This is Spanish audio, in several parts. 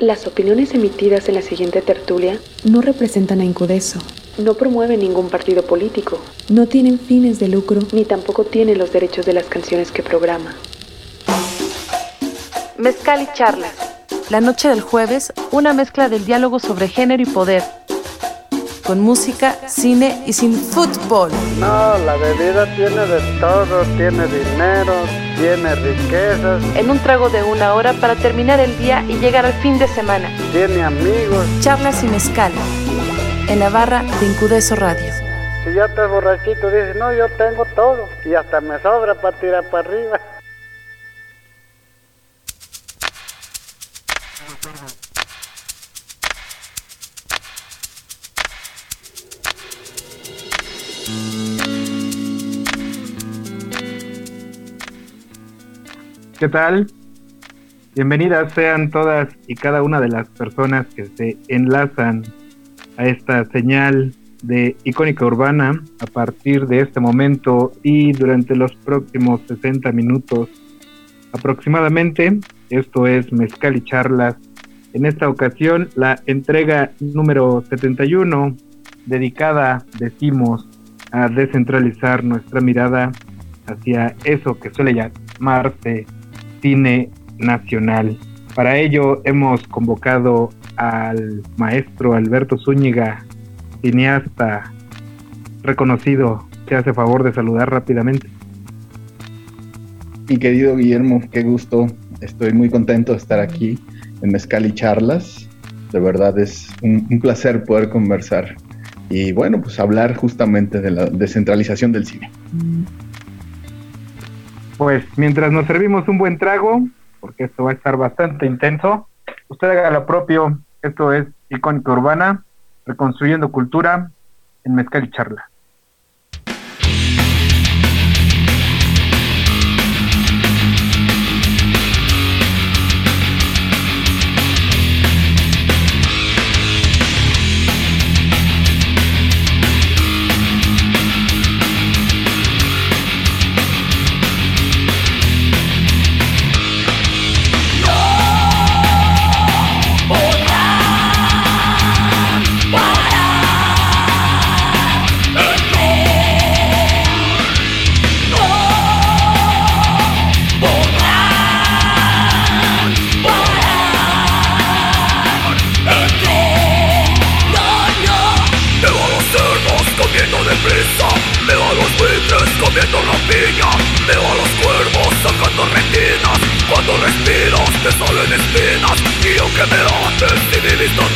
Las opiniones emitidas en la siguiente tertulia no representan a Incudeso, no promueven ningún partido político, no tienen fines de lucro, ni tampoco tienen los derechos de las canciones que programa. Mezcal y charlas. La noche del jueves, una mezcla del diálogo sobre género y poder. Con música, cine y sin fútbol. No, la bebida tiene de todo, tiene dinero, tiene riquezas, En un trago de una hora para terminar el día y llegar al fin de semana. tiene amigos. Charlas y mezcal. En la barra de Incudeso Radio. Si ya estás borrachito, dices, no, yo tengo todo. Y hasta me sobra para tirar para arriba. ¿Qué tal? Bienvenidas sean todas y cada una de las personas que se enlazan a esta señal de icónica urbana a partir de este momento y durante los próximos 60 minutos aproximadamente. Esto es Mezcal y Charlas. En esta ocasión la entrega número 71 dedicada, decimos, a descentralizar nuestra mirada hacia eso que suele llamarse cine nacional. Para ello hemos convocado al maestro Alberto Zúñiga, cineasta reconocido, que hace favor de saludar rápidamente. Mi querido Guillermo, qué gusto. Estoy muy contento de estar aquí en Mezcal y Charlas. De verdad es un, un placer poder conversar y bueno, pues hablar justamente de la descentralización del cine. Pues mientras nos servimos un buen trago, porque esto va a estar bastante intenso, usted haga lo propio. Esto es Icónica Urbana, reconstruyendo cultura en Mezcal y Charla. Ates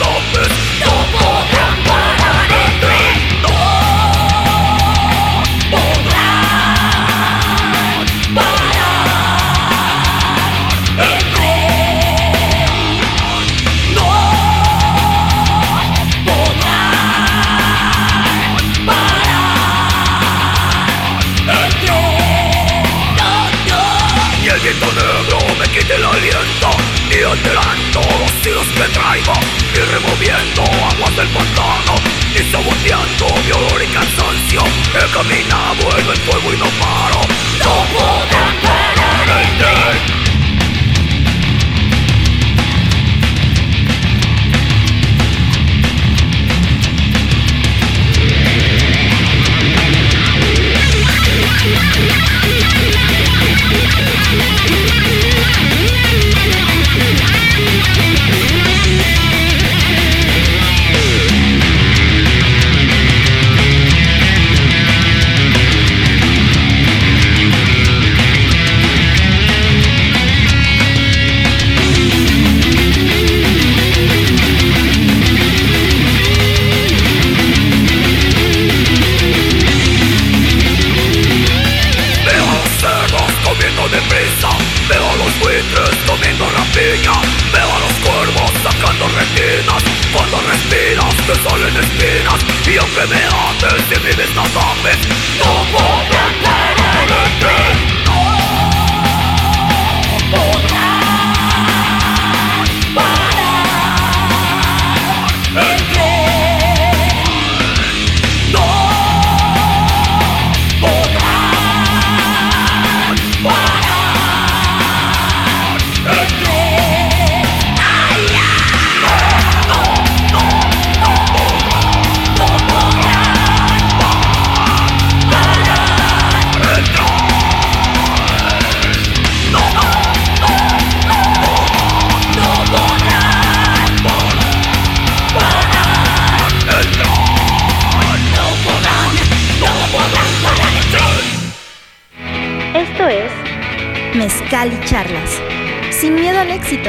Y Charlas. Sin miedo al éxito.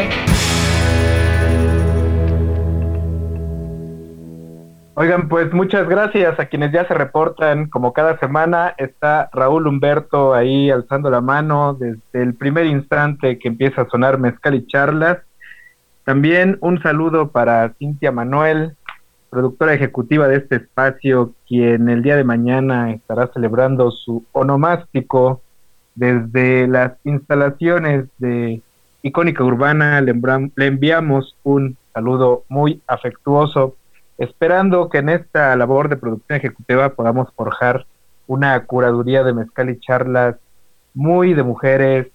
Oigan, pues muchas gracias a quienes ya se reportan. Como cada semana está Raúl Humberto ahí alzando la mano desde el primer instante que empieza a sonar Mezcal y Charlas. También un saludo para Cintia Manuel, productora ejecutiva de este espacio, quien el día de mañana estará celebrando su onomástico desde las instalaciones de Icónica Urbana. Le, enviamos un saludo muy afectuoso esperando que en esta labor de producción ejecutiva podamos forjar una curaduría de mezcal y charlas muy de mujeres,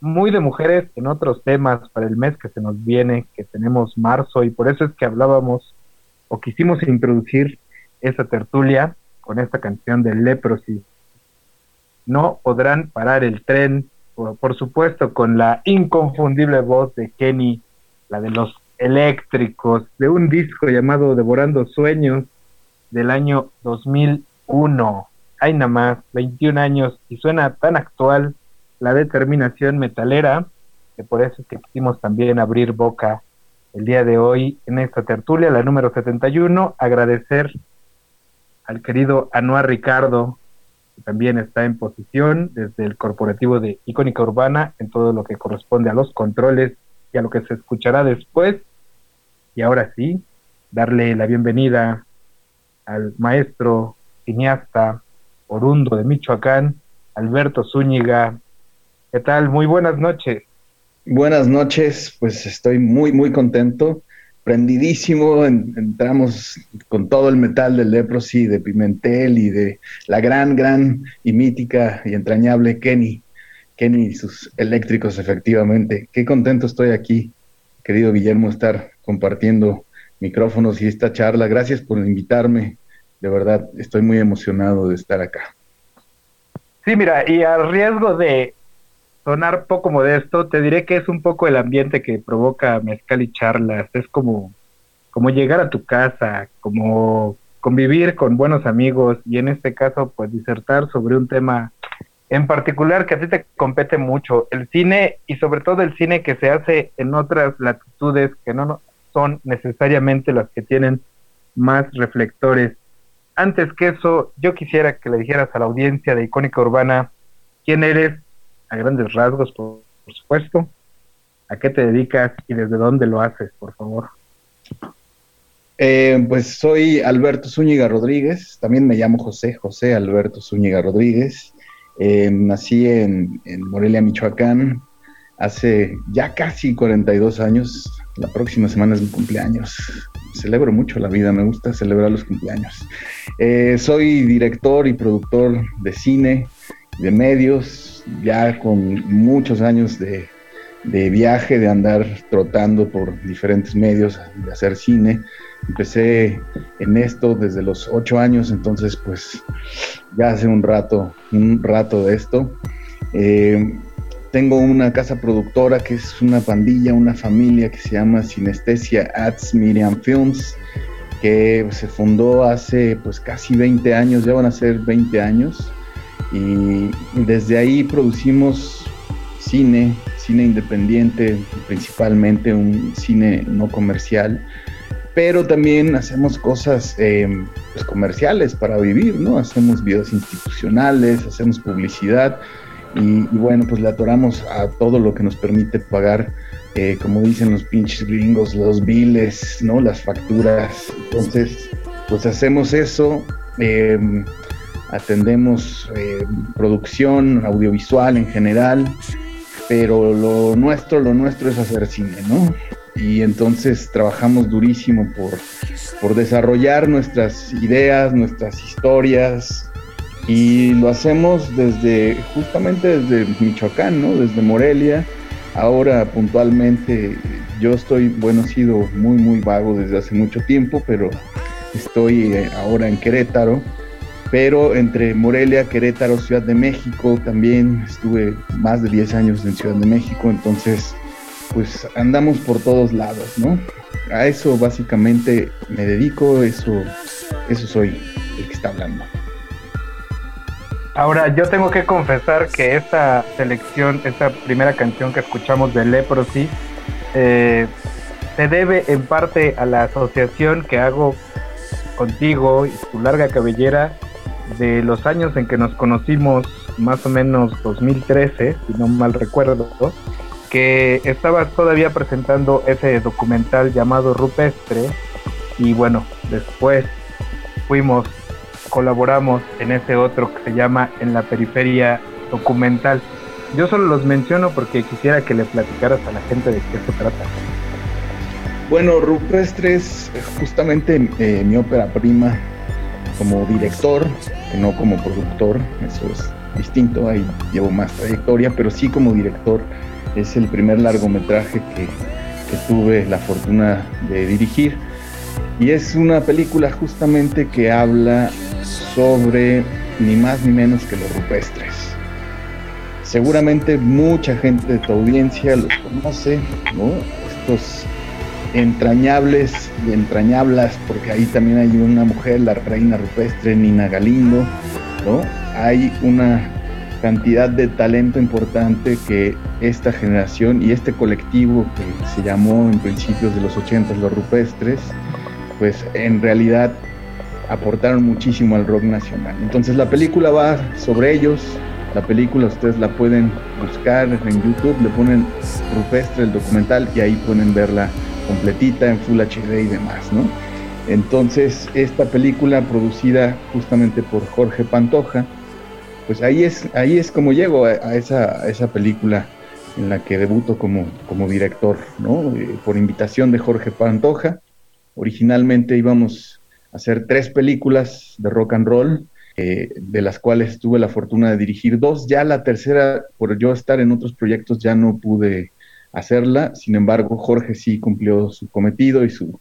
muy de mujeres en otros temas para el mes que se nos viene, que tenemos marzo, y por eso es que hablábamos o quisimos introducir esa tertulia con esta canción de Leprosy. No podrán parar el tren, por, supuesto, con la inconfundible voz de Kenny, la de los eléctricos de un disco llamado Devorando Sueños del año 2001. Hay nada más, 21 años y suena tan actual la determinación metalera que por eso es que quisimos también abrir boca el día de hoy en esta tertulia, la número 71. Agradecer al querido Anuar Ricardo, también está en posición desde el corporativo de Icónica Urbana en todo lo que corresponde a los controles y a lo que se escuchará después. Y ahora sí, darle la bienvenida al maestro cineasta orundo de Michoacán, Alberto Zúñiga. ¿Qué tal? Muy buenas noches. Buenas noches, pues estoy muy, muy contento, prendidísimo. entramos con todo el metal del Leprosy, de Pimentel y de la gran, gran y mítica y entrañable Kenny. Kenny y sus eléctricos, efectivamente. Qué contento estoy aquí, querido Guillermo, estar compartiendo micrófonos y esta charla. Gracias por invitarme. De verdad, estoy muy emocionado de estar acá. Sí, mira, y a riesgo de sonar poco modesto, te diré que es un poco el ambiente que provoca mezcal y charlas. Es como, como llegar a tu casa, como convivir con buenos amigos y en este caso, pues disertar sobre un tema en particular que a ti te compete mucho, el cine y sobre todo el cine que se hace en otras latitudes que no, son necesariamente las que tienen más reflectores. Antes que eso, yo quisiera que le dijeras a la audiencia de Icónica Urbana quién eres, a grandes rasgos, por, supuesto, a qué te dedicas y desde dónde lo haces, por favor. Eh, pues soy Alberto Zúñiga Rodríguez, también me llamo José, José Alberto Zúñiga Rodríguez. Eh, nací en, en, Morelia, Michoacán, hace ya casi 42 años, la próxima semana es mi cumpleaños. Celebro mucho la vida, me gusta celebrar los cumpleaños. Eh, soy director y productor de cine, de medios, ya con muchos años de, viaje, de andar trotando por diferentes medios, de hacer cine. Empecé en esto desde los ocho años, entonces pues ya hace un rato, un rato de esto. Eh, tengo una casa productora que es una pandilla, una familia que se llama Sinestesia Ads Miriam Films, que se fundó hace pues casi 20 años, ya van a ser 20 años, y desde ahí producimos cine, cine independiente, principalmente un cine no comercial, pero también hacemos cosas em, pues, comerciales para vivir, ¿no? Hacemos videos institucionales, hacemos publicidad y, bueno, pues le atoramos a todo lo que nos permite pagar, eh, como dicen los pinches gringos, los biles, ¿no? Las facturas. Entonces, pues hacemos eso, em, atendemos em, producción audiovisual en general, pero lo nuestro, lo nuestro es hacer cine, ¿no? Y entonces trabajamos durísimo por, por desarrollar nuestras ideas, nuestras historias, y lo hacemos desde, justamente desde Michoacán, ¿no? Desde Morelia. Ahora puntualmente yo estoy, bueno, he sido muy, muy vago desde hace mucho tiempo, pero estoy eh, ahora en Querétaro. Pero entre Morelia, Querétaro, Ciudad de México, también estuve más de 10 años en Ciudad de México, entonces pues andamos por todos lados, ¿no? A eso básicamente me dedico, eso, eso soy el que está hablando. Ahora, yo tengo que confesar que esta selección, esta primera canción que escuchamos de Leprosy, eh, se debe en parte a la asociación que hago contigo y tu larga cabellera de los años en que nos conocimos, más o menos 2013, si no mal recuerdo, que estabas todavía presentando ese documental llamado Rupestre y bueno, después fuimos, colaboramos en ese otro que se llama En la Periferia Documental. Yo solo los menciono porque quisiera que le platicaras a la gente de qué se trata. Bueno, Rupestre es justamente eh, mi ópera prima como director, que no como productor, eso es distinto, ahí llevo más trayectoria, pero sí como director es el primer largometraje que, tuve la fortuna de dirigir y es una película justamente que habla sobre ni más ni menos que los rupestres. Seguramente mucha gente de tu audiencia los conoce, ¿no? Estos entrañables y entrañablas, porque ahí también hay una mujer, la reina rupestre Nina Galindo, ¿no? Hay una cantidad de talento importante que esta generación y este colectivo que se llamó en principios de los 80 los rupestres, pues en realidad aportaron muchísimo al rock nacional. Entonces la película va sobre ellos, la película ustedes la pueden buscar en YouTube, le ponen Rupestre el documental y ahí pueden verla completita en Full HD y demás, ¿no? Entonces esta película producida justamente por Jorge Pantoja, pues ahí es, ahí es como llego a, esa, a esa película en la que debuto como, como director, ¿no? Eh, por invitación de Jorge Pantoja Originalmente íbamos a hacer tres películas de rock and roll, eh, de las cuales tuve la fortuna de dirigir dos. Ya la tercera, por yo estar en otros proyectos, ya no pude hacerla. Sin embargo, Jorge sí cumplió su cometido y su,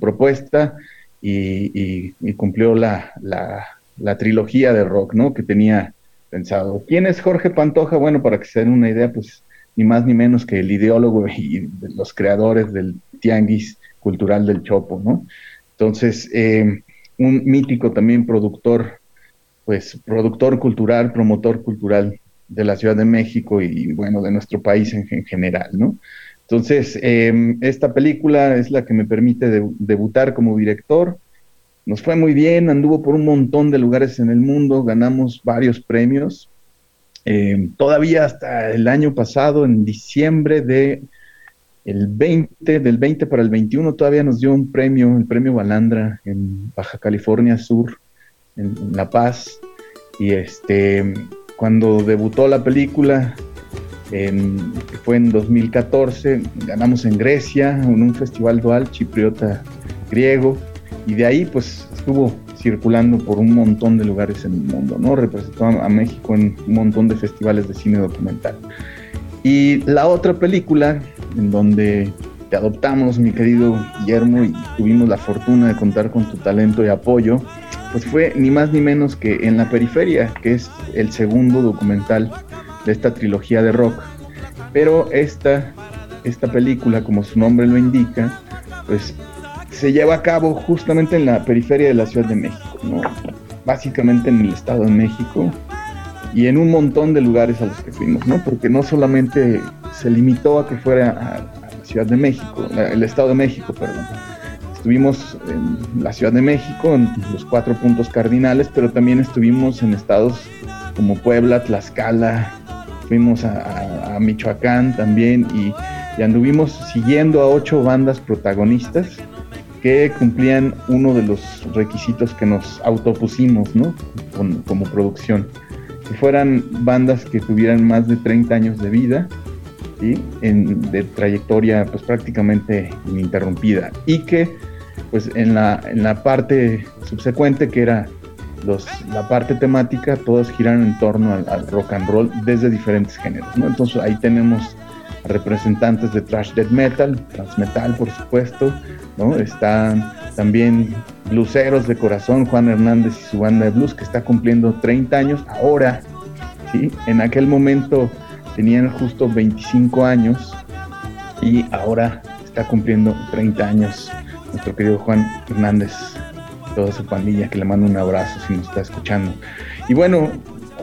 propuesta y, cumplió la, la, trilogía de rock, ¿no? Que tenía pensado. ¿Quién es Jorge Pantoja? Bueno, para que se den una idea, pues ni más ni menos que el ideólogo y los creadores del Tianguis cultural del Chopo, ¿no? Entonces, eh, un mítico también productor, pues productor cultural, promotor cultural de la Ciudad de México y, bueno, de nuestro país en, general, ¿no? Entonces, eh, esta película es la que me permite debutar como director. Nos fue muy bien, anduvo por un montón de lugares en el mundo, ganamos varios premios. Eh, todavía hasta el año pasado, en diciembre de el 20, del 20 para el 21 todavía nos dio un premio, el premio Balandra en Baja California Sur, en, La Paz. Y este, cuando debutó la película, en, fue en 2014, ganamos en Grecia, en un festival dual chipriota griego, y de ahí pues estuvo circulando por un montón de lugares en el mundo, ¿no? Representó a México en un montón de festivales de cine documental. Y la otra película en donde te adoptamos, mi querido Guillermo, y tuvimos la fortuna de contar con tu talento y apoyo, pues fue ni más ni menos que En la Periferia, que es el segundo documental de esta trilogía de rock. Pero esta, esta película, como su nombre lo indica, pues se lleva a cabo justamente en la periferia de la Ciudad de México, ¿no? básicamente en el Estado de México, y en un montón de lugares a los que fuimos, ¿no? Porque no solamente se limitó a que fuera a, Ciudad de México, el Estado de México, perdón. Estuvimos en la Ciudad de México, en los cuatro puntos cardinales, pero también estuvimos en estados como Puebla, Tlaxcala, fuimos a, Michoacán también y, anduvimos siguiendo a ocho bandas protagonistas que cumplían uno de los requisitos que nos autopusimos, ¿no? como producción que fueran bandas que tuvieran más de 30 años de vida, en, de trayectoria pues prácticamente ininterrumpida y que pues en la, en la parte subsecuente que era los, la parte temática, todos giran en torno al, rock and roll desde diferentes géneros, ¿no? Entonces ahí tenemos representantes de thrash death metal, transmetal por supuesto, ¿no? Están también bluseros de corazón, Juan Hernández y su banda de blues, que está cumpliendo 30 años ahora, ¿sí? En aquel momento tenían justo 25 años y ahora está cumpliendo 30 años nuestro querido Juan Hernández, toda su pandilla, que le mando un abrazo si nos está escuchando. Y bueno,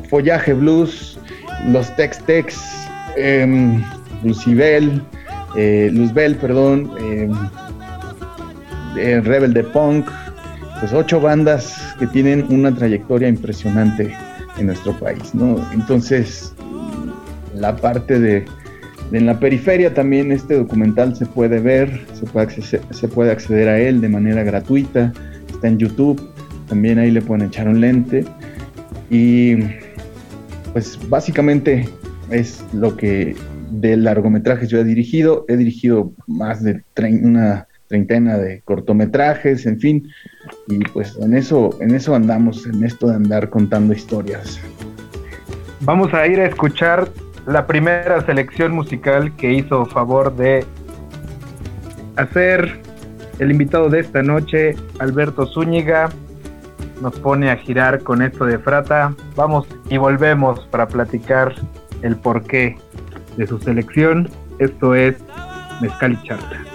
Follaje Blues, los Tex Tex, eh, Lucibel, Luzbel, perdón, em, eh, Rebel de Punk, pues ocho bandas que tienen una trayectoria impresionante en nuestro país, ¿no? Entonces, la parte de, en la periferia también este documental se puede ver, se puede, acceder, se puede acceder a él de manera gratuita, está en YouTube, también ahí le pueden echar un lente y pues básicamente es lo que de largometrajes yo he dirigido, he dirigido más de una treintena de cortometrajes, en fin, y pues en eso, en eso andamos, en esto de andar contando historias. Vamos a ir a escuchar la primera selección musical que hizo favor de hacer el invitado de esta noche, Alberto Zúñiga, nos pone a girar con esto de Frata. Vamos y volvemos para platicar el porqué de su selección. Esto es Mezcal y Charla.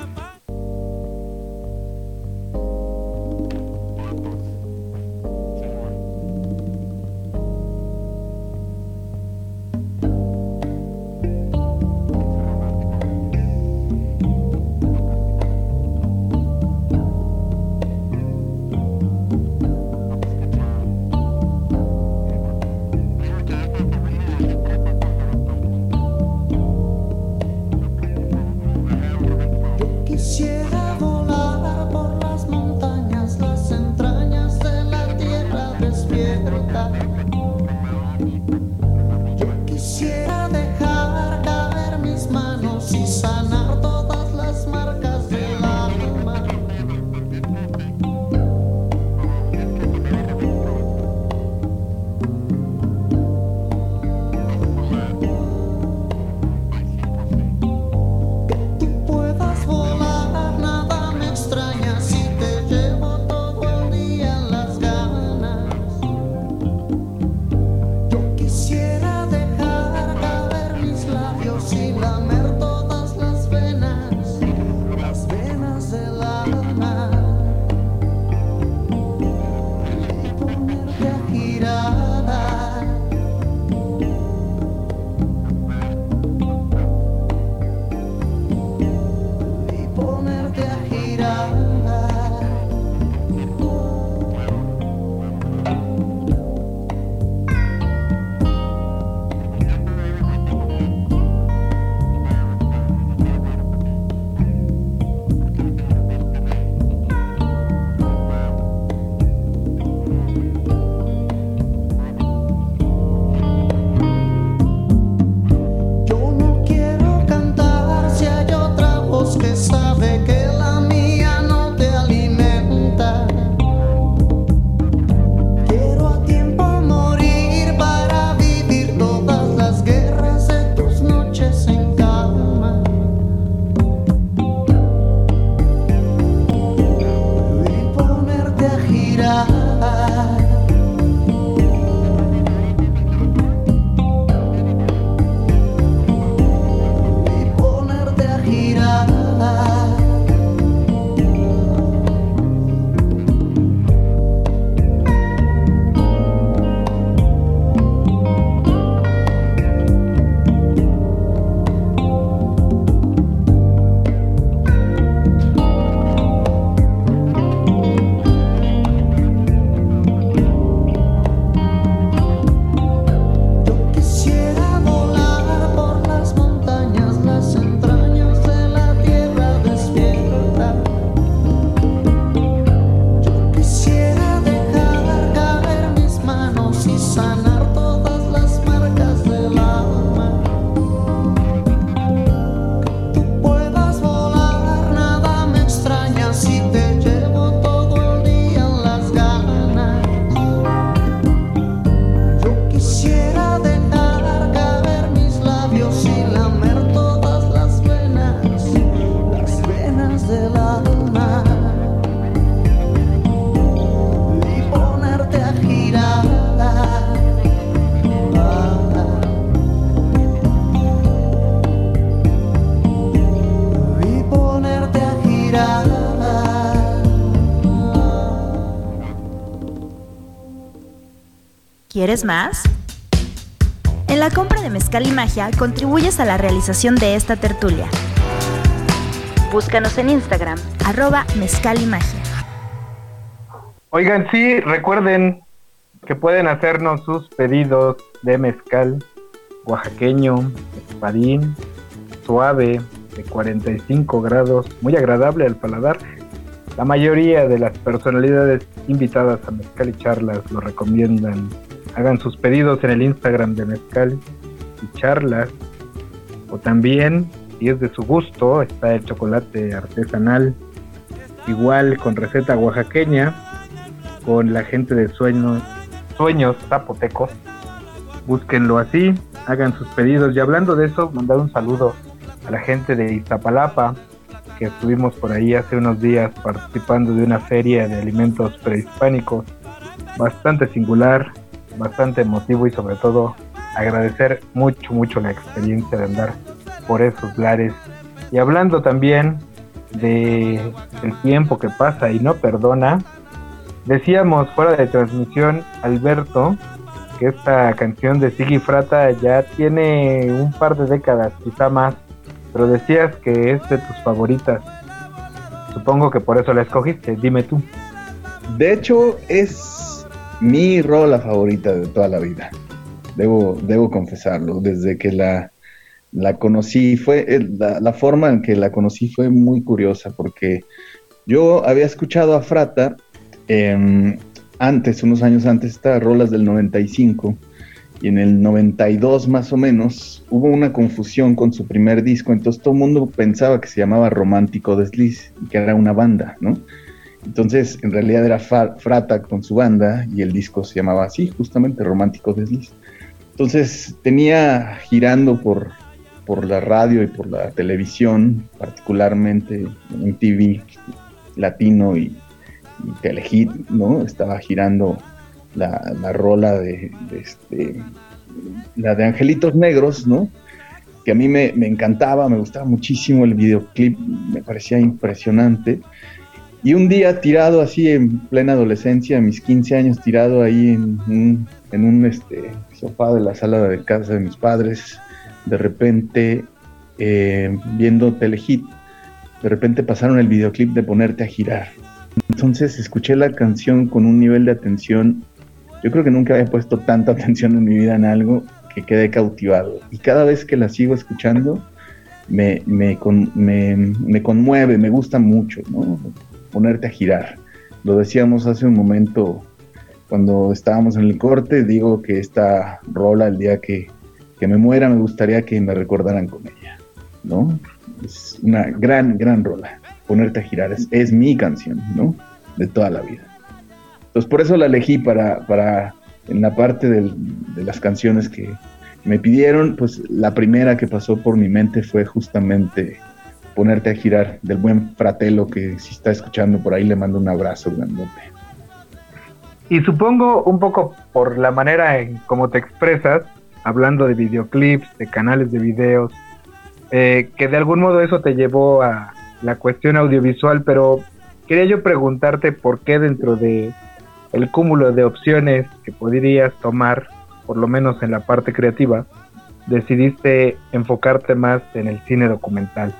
¿Quieres más? En la compra de Mezcal y Magia contribuyes a la realización de esta tertulia. Búscanos en Instagram, arroba Mezcal y Magia. Oigan, sí, recuerden que pueden hacernos sus pedidos de mezcal oaxaqueño, espadín, suave, de 45 grados, muy agradable al paladar. La mayoría de las personalidades invitadas a Mezcal y Charlas lo recomiendan hagan sus pedidos en el Instagram de Mezcal y Charlas. O también, si es de su gusto, está el chocolate artesanal, igual con receta oaxaqueña, con la gente de sueños, sueños zapotecos. Búsquenlo así, hagan sus pedidos. Y hablando de eso, mandar un saludo a la gente de Iztapalapa, que estuvimos por ahí hace unos días participando de una feria de alimentos prehispánicos bastante singular bastante emotivo y sobre todo agradecer mucho, mucho la experiencia de andar por esos lares. Y hablando también de el tiempo que pasa y no perdona, decíamos fuera de transmisión, Alberto, que esta canción de Siggy Frata ya tiene un par de décadas, quizá más, pero decías que es de tus favoritas. Supongo que por eso la escogiste, dime tú. De hecho, es mi rola favorita de toda la vida. Debo, debo confesarlo, desde que la, la conocí, fue eh, la, forma en que la conocí fue muy curiosa porque yo había escuchado a Frata em, antes, unos años antes, estas rolas del 95 y en el 92 más o menos hubo una confusión con su primer disco, entonces todo el mundo pensaba que se llamaba Romántico Desliz y que era una banda, ¿no? Entonces, en realidad era Frata con su banda y el disco se llamaba así, justamente Romántico Desliz. Entonces, tenía girando por, por la radio y por la televisión, particularmente en TV latino y, y Telehit, ¿no? Estaba girando la, la rola de, este, la de Angelitos Negros, ¿no? Que a mí me, me encantaba, me gustaba muchísimo el videoclip, me parecía impresionante. Y un día tirado así en plena adolescencia, a mis 15 años, tirado ahí en un, en un este, sofá de la sala de casa de mis padres, de repente eh, viendo Telehit, de repente pasaron el videoclip de Ponerte a girar. Entonces escuché la canción con un nivel de atención, yo creo que nunca había puesto tanta atención en mi vida en algo que quedé cautivado. Y cada vez que la sigo escuchando, me, me, me, me conmueve, me gusta mucho, ¿no? Ponerte a girar. Lo decíamos hace un momento cuando estábamos en el corte, digo que esta rola, el día que, me muera, me gustaría que me recordaran con ella, ¿no? Es una gran, gran rola. Ponerte a girar es, mi canción, ¿no? De toda la vida. Entonces por eso la elegí para, para en la parte de las canciones que me pidieron, pues la primera que pasó por mi mente fue justamente ponerte a girar del buen fratelo que si está escuchando por ahí le mando un abrazo grandote. Y supongo un poco por la manera en cómo te expresas, hablando de videoclips, de canales de videos, eh, que de algún modo eso te llevó a la cuestión audiovisual, pero quería yo preguntarte por qué dentro de el cúmulo de opciones que podrías tomar, por lo menos en la parte creativa, decidiste enfocarte más en el cine documental.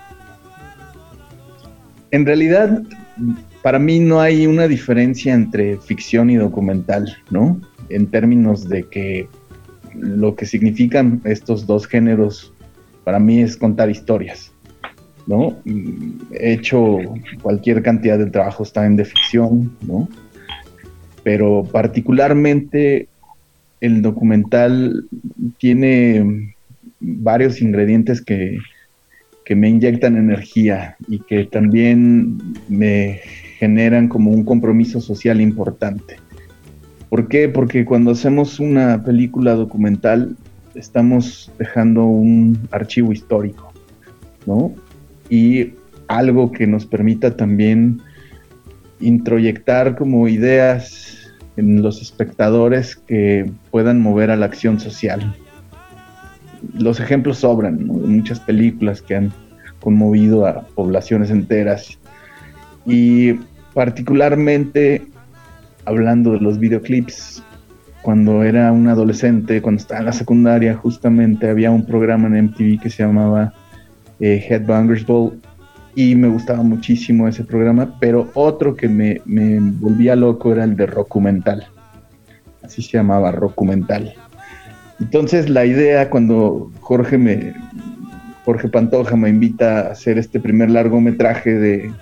En realidad, para mí no hay una diferencia entre ficción y documental, ¿no? En términos de que lo que significan estos dos géneros para mí es contar historias, ¿no? He hecho cualquier cantidad de trabajos también de ficción, ¿no? Pero particularmente el documental tiene varios ingredientes que, que me inyectan energía y que también me generan como un compromiso social importante. ¿Por qué? Porque cuando hacemos una película documental estamos dejando un archivo histórico, ¿no? Y algo que nos permita también introyectar como ideas en los espectadores que puedan mover a la acción social los ejemplos sobran, muchas películas que han conmovido a poblaciones enteras. Y particularmente hablando de los videoclips, cuando era un adolescente, cuando estaba en la secundaria, justamente había un programa en MTV que se llamaba eh, Headbangers Ball y me gustaba muchísimo ese programa, pero otro que me, me volvía loco era el de Rockumental. Así se llamaba, Rockumental. Entonces la idea cuando Jorge me Jorge Pantoja me invita a hacer este primer largometraje de,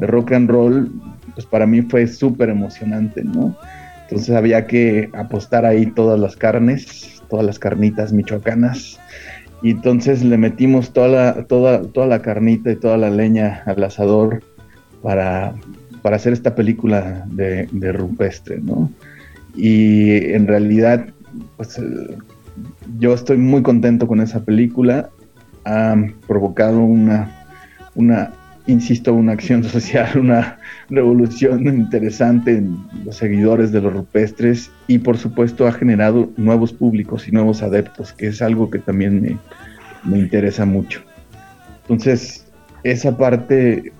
de rock and roll, pues para mí fue súper emocionante, ¿no? Entonces había que apostar ahí todas las carnes, todas las carnitas michoacanas. Y entonces le metimos toda la, toda, toda la carnita y toda la leña al asador para, para hacer esta película de, de rupestre, ¿no? Y en realidad, pues yo estoy muy contento con esa película. Ha provocado una, una insisto, una acción social, una revolución interesante en los seguidores de los rupestres y por supuesto ha generado nuevos públicos y nuevos adeptos, que es algo que también me, me interesa mucho. Entonces, esa parte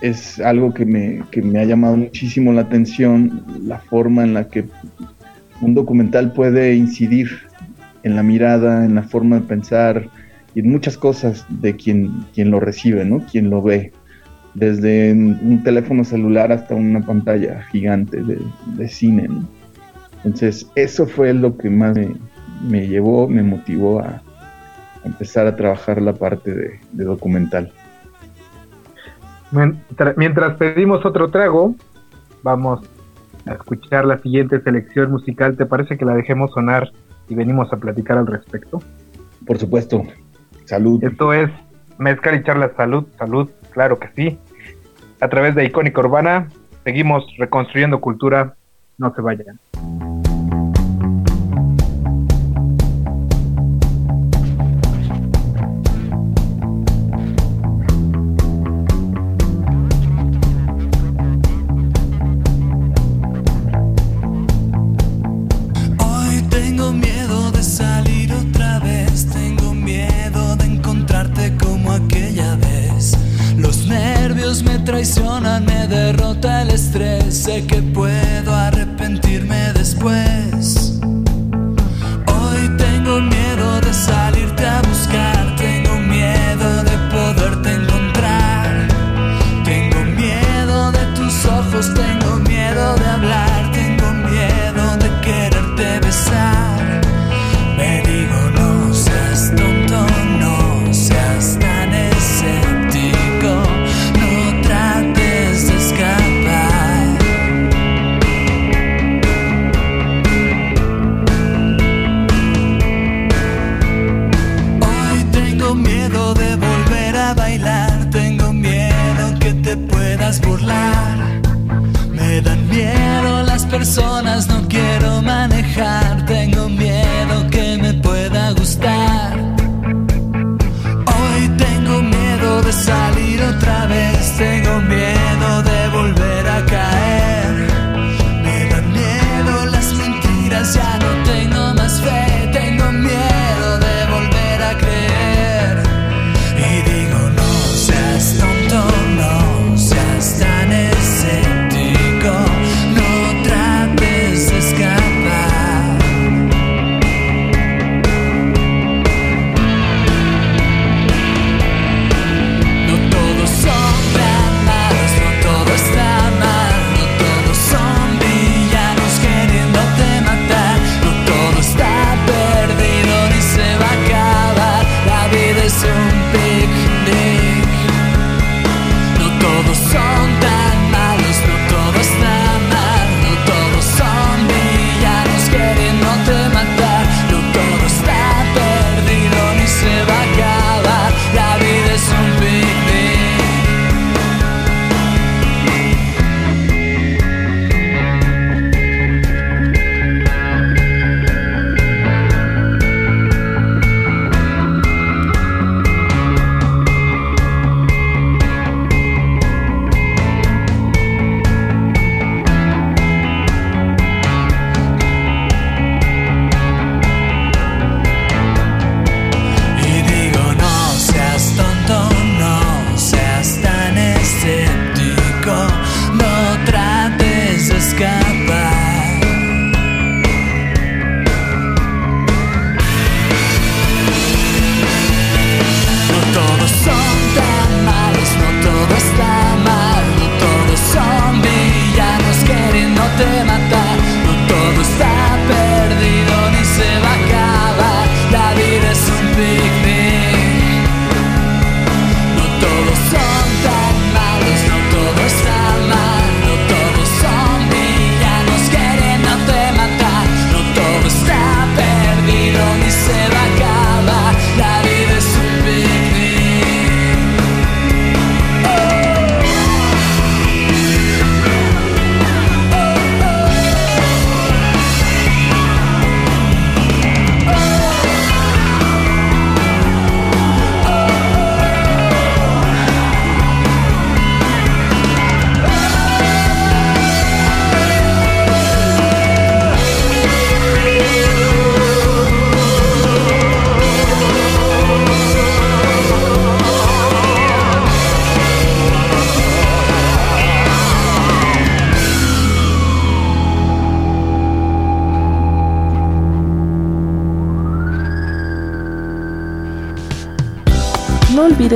es algo que me, que me ha llamado muchísimo la atención, la forma en la que un documental puede incidir en la mirada, en la forma de pensar, y en muchas cosas de quien, quien lo recibe, ¿no? Quien lo ve. Desde un teléfono celular hasta una pantalla gigante de, cine, Entonces, eso fue lo que más me, llevó, me motivó a, empezar a trabajar la parte de, de documental. Mientras pedimos otro trago, vamos a escuchar la siguiente selección musical. ¿Te parece que la dejemos sonar y venimos a platicar al respecto? Por supuesto. Salud. Esto es Mezcal y Charlas Salud, Salud, claro que sí. A través de Icónica Urbana, seguimos reconstruyendo cultura. No se vayan.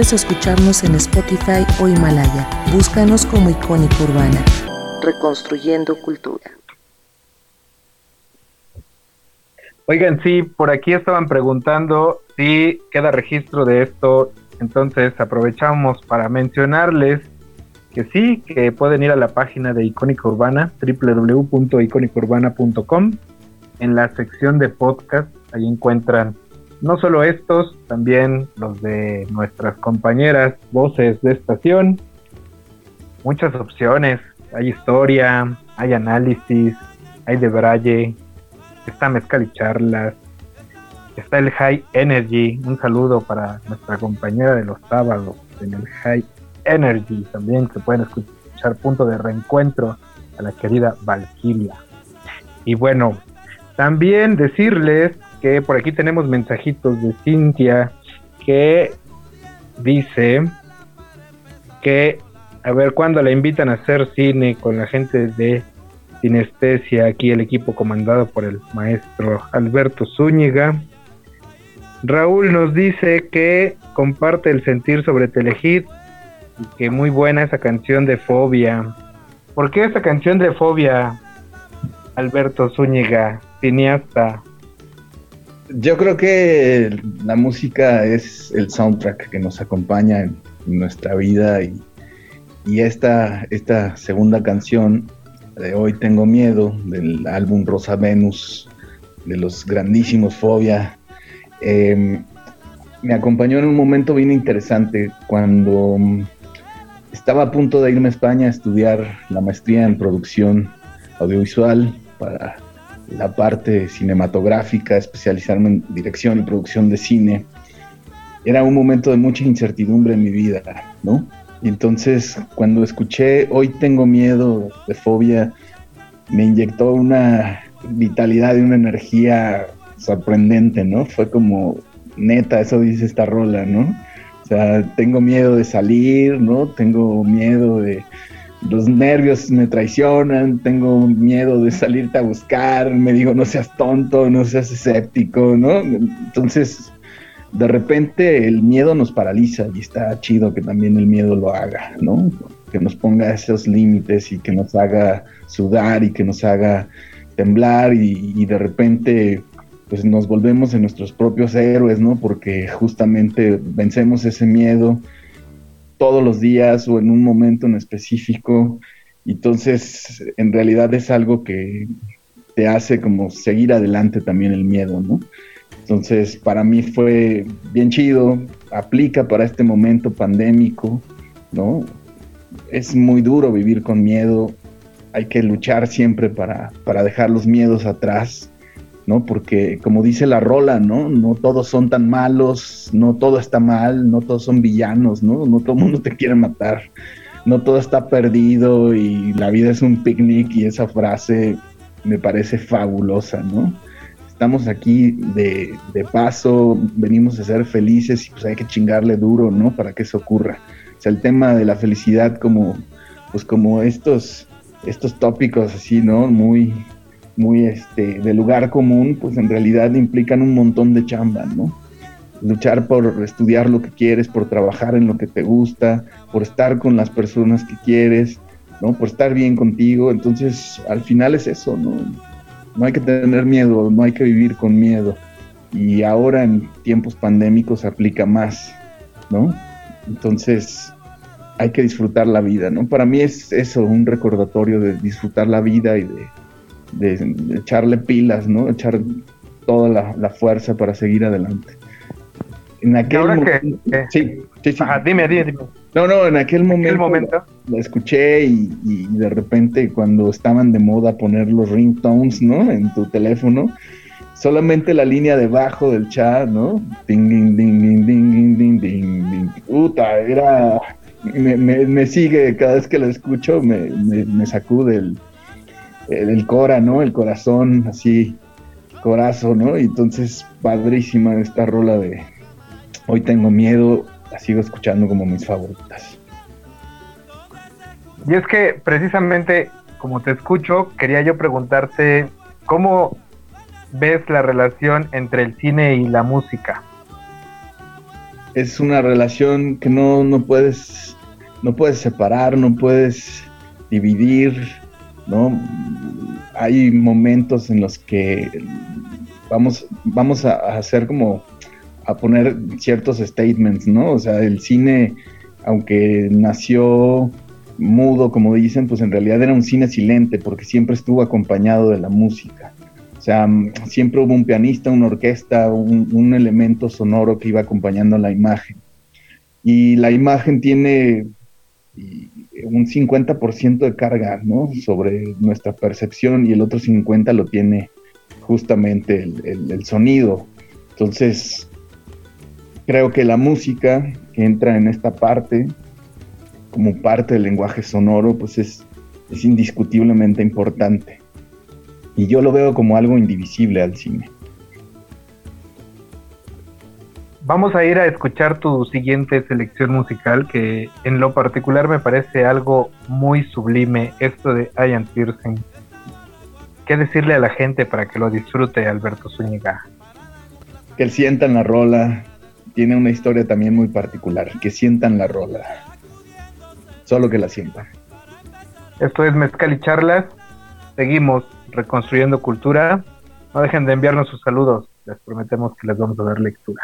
Olvides escucharnos en Spotify o Himalaya. Búscanos como Icónica Urbana. Reconstruyendo Cultura. Oigan, sí, por aquí estaban preguntando si queda registro de esto, entonces aprovechamos para mencionarles que sí, que pueden ir a la página de Icónica Urbana, www.icónicaurbana.com, en la sección de podcast, ahí encuentran no solo estos, también los de nuestras compañeras voces de estación, muchas opciones, hay historia, hay análisis, hay de Braille, está Mezcal y Charlas, está el High Energy, un saludo para nuestra compañera de los sábados en el High Energy, también se pueden escuchar punto de reencuentro a la querida Valkyria. Y bueno, también decirles que por aquí tenemos mensajitos de Cintia que dice que a ver cuándo la invitan a hacer cine con la gente de Sinestesia, aquí el equipo comandado por el maestro Alberto Zúñiga. Raúl nos dice que comparte el sentir sobre Telehit y que muy buena esa canción de Fobia. ¿Por qué esa canción de Fobia, Alberto Zúñiga, cineasta? Yo creo que la música es el soundtrack que nos acompaña en, nuestra vida y, y esta, esta segunda canción de Hoy Tengo Miedo, del álbum Rosa Venus, de los grandísimos Fobia. Em, me acompañó en un momento bien interesante cuando estaba a punto de irme a España a estudiar la maestría en producción audiovisual para la parte cinematográfica, especializarme en dirección y producción de cine. Era un momento de mucha incertidumbre en mi vida, ¿no? Y entonces cuando escuché Hoy tengo miedo de fobia, me inyectó una vitalidad y una energía sorprendente, ¿no? Fue como, neta, eso dice esta rola, ¿no? O sea, tengo miedo de salir, ¿no? Tengo miedo de... Los nervios me traicionan, tengo miedo de salirte a buscar, me digo, no seas tonto, no seas escéptico, ¿no? Entonces, de repente el miedo nos paraliza y está chido que también el miedo lo haga, ¿no? Que nos ponga esos límites y que nos haga sudar y que nos haga temblar y, de repente pues nos volvemos en nuestros propios héroes, ¿no? Porque justamente vencemos ese miedo todos los días o en un momento en específico. Entonces, en realidad es algo que te hace como seguir adelante también el miedo, ¿no? Entonces, para mí fue bien chido, aplica para este momento pandémico, ¿no? Es muy duro vivir con miedo, hay que luchar siempre para, para dejar los miedos atrás, ¿no? Porque como dice la rola, ¿no? No todos son tan malos, no todo está mal, no todos son villanos, ¿no? No todo el mundo te quiere matar, no todo está perdido y la vida es un picnic y esa frase me parece fabulosa, ¿no? estamos aquí de, paso, venimos a ser felices y pues hay que chingarle duro, ¿no? Para que eso ocurra. O sea, el tema de la felicidad como, pues como estos, estos tópicos así, ¿no? Muy, muy este, de lugar común, pues en realidad implican un montón de chamba, ¿no? Luchar por estudiar lo que quieres, por trabajar en lo que te gusta, por estar con las personas que quieres, ¿no? Por estar bien contigo. Entonces, al final es eso, ¿no? no hay que tener miedo, no hay que vivir con miedo. Y ahora en tiempos pandémicos aplica más, ¿no? Entonces hay que disfrutar la vida, ¿no? Para mí es eso, un recordatorio de disfrutar la vida y de, echarle pilas, ¿no? Echar toda la, fuerza para seguir adelante. En aquel momento, sí, sí, sí. dime, dime, No, no, en aquel momento, la escuché y, de repente cuando estaban de moda poner los ringtones, ¿no? En tu teléfono, solamente la línea debajo del chat, ¿no? Ding, ding, ding, ding, ding, ding, ding, ding, Puta, era... Me, me, sigue, cada vez que la escucho me, me, sacude el, el, cora, ¿no? El corazón, así, corazón, ¿no? Y entonces, padrísima esta rola de Hoy tengo miedo, la sigo escuchando como mis favoritas. Y es que precisamente como te escucho, quería yo preguntarte cómo ves la relación entre el cine y la música. es una relación que no, no puedes, no puedes separar, no puedes dividir, ¿no? Hay momentos en los que vamos, vamos a hacer como a poner ciertos statements, ¿no? O sea, el cine, aunque nació mudo, como dicen, pues en realidad era un cine silente, porque siempre estuvo acompañado de la música. O sea, siempre hubo un pianista, una orquesta, un, elemento sonoro que iba acompañando la imagen. Y la imagen tiene un 50% de carga, ¿no? Sobre nuestra percepción y el otro 50% lo tiene justamente el, el sonido. Entonces, creo que la música que entra en esta parte, como parte del lenguaje sonoro, pues es, es indiscutiblemente importante. Y yo lo veo como algo indivisible al cine. Vamos a ir a escuchar tu siguiente selección musical, que en lo particular me parece algo muy sublime, esto de Ian Pearson. ¿Qué decirle a la gente para que lo disfrute, Alberto Zúñiga? Que sientan la rola, tiene una historia también muy particular, que sientan la rola. Solo que la sientan. Esto es Mezcal y Charlas. Seguimos reconstruyendo cultura. No dejen de enviarnos sus saludos. Les prometemos que les vamos a dar lectura.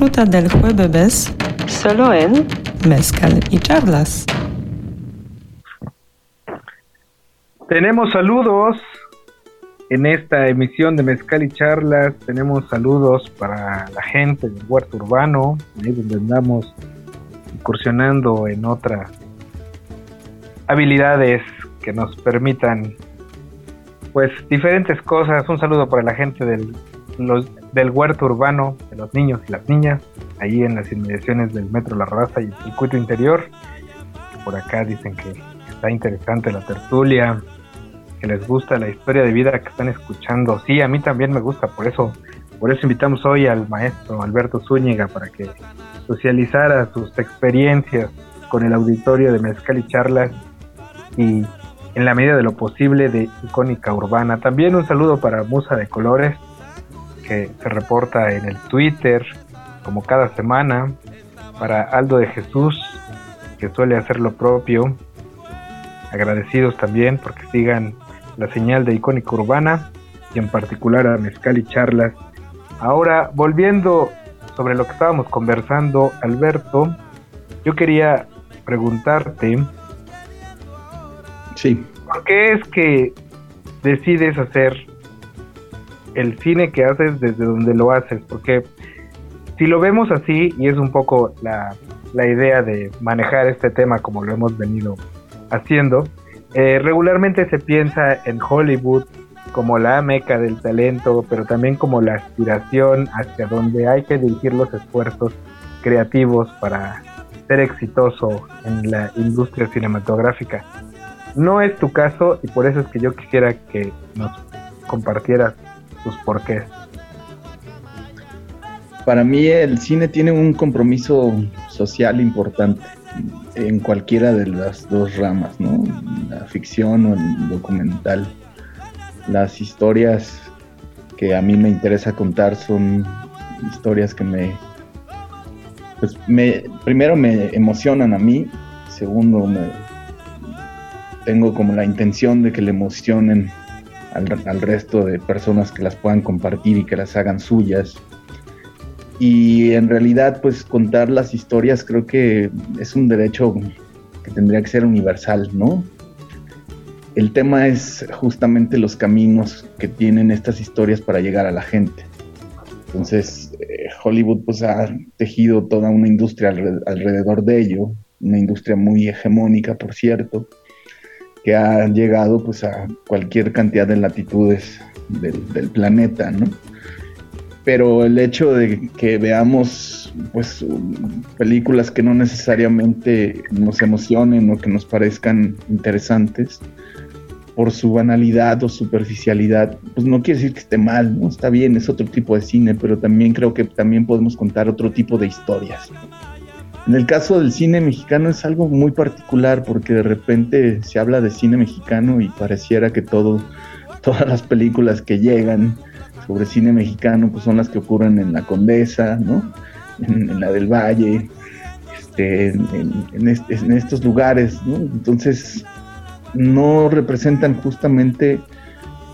Disfruta del jueves solo en Mezcal y Charlas. Tenemos saludos en esta emisión de Mezcal y Charlas. Tenemos saludos para la gente del huerto urbano, ahí donde andamos incursionando en otras habilidades que nos permitan pues diferentes cosas. Un saludo para la gente del, del huerto urbano, los niños y las niñas, ahí en las inmediaciones del Metro La Raza y el circuito interior. Por acá dicen que está interesante la tertulia, que les gusta la historia de vida que están escuchando. Sí, a mí también me gusta, por eso, por eso invitamos hoy al maestro Alberto Zúñiga para que socializara sus experiencias con el auditorio de Mezcal y Charlas y en la medida de lo posible de icónica urbana. También un saludo para Musa de Colores, que se reporta en el Twitter como cada semana, para Aldo de Jesús, que suele hacer lo propio. Agradecidos también porque sigan la señal de icónica urbana y en particular a Mezcal y Charlas. Ahora, volviendo sobre lo que estábamos conversando, Alberto, yo quería preguntarte Sí. ¿Por qué es que decides hacer el cine que haces desde donde lo haces? Porque si lo vemos así, y es un poco la, idea de manejar este tema como lo hemos venido haciendo, eh, regularmente se piensa en Hollywood como la meca del talento, pero también como la aspiración hacia donde hay que dirigir los esfuerzos creativos para ser exitoso en la industria cinematográfica. No es tu caso y por eso es que yo quisiera que nos compartieras tus porqués. Para mí el cine tiene un compromiso social importante en cualquiera de las dos ramas, ¿no? La ficción o el documental. Las historias que a mí me interesa contar son historias que me, pues me, primero me emocionan a mí, segundo me, tengo como la intención de que le emocionen al, resto de personas que las puedan compartir y que las hagan suyas. Y en realidad, pues contar las historias creo que es un derecho que tendría que ser universal, ¿no? El tema es justamente los caminos que tienen estas historias para llegar a la gente. Entonces, eh, Hollywood pues ha tejido toda una industria alrededor de ello, una industria muy hegemónica, por cierto, que ha llegado pues a cualquier cantidad de latitudes del, planeta, ¿no? Pero el hecho de que veamos pues películas que no necesariamente nos emocionen o que nos parezcan interesantes por su banalidad o superficialidad, pues no quiere decir que esté mal, ¿no? Está bien, es otro tipo de cine, pero también creo que también podemos contar otro tipo de historias. En el caso del cine mexicano es algo muy particular porque de repente se habla de cine mexicano y pareciera que todo, todas las películas que llegan sobre cine mexicano pues son las que ocurren en la Condesa, ¿no? En, la del Valle, este, en, estos lugares, ¿no? Entonces no representan justamente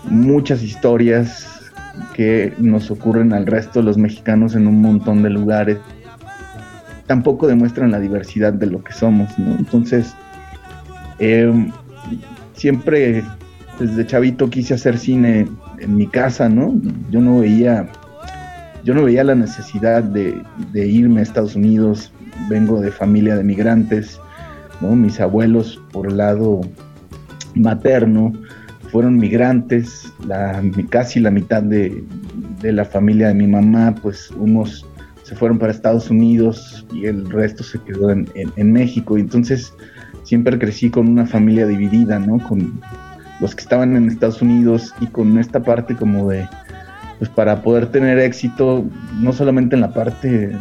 muchas historias que nos ocurren al resto de los mexicanos en un montón de lugares tampoco demuestran la diversidad de lo que somos, ¿no? Entonces, em, siempre desde chavito quise hacer cine en mi casa, ¿no? Yo no veía, yo no veía la necesidad de, irme a Estados Unidos, vengo de familia de migrantes. Mis abuelos por el lado materno fueron migrantes, casi la mitad de, de la familia de mi mamá, pues unos se fueron para Estados Unidos y el resto se quedó en, México. Y entonces siempre crecí con una familia dividida, ¿no? Con los que estaban en Estados Unidos y con esta parte como de, pues para poder tener éxito, no solamente en la parte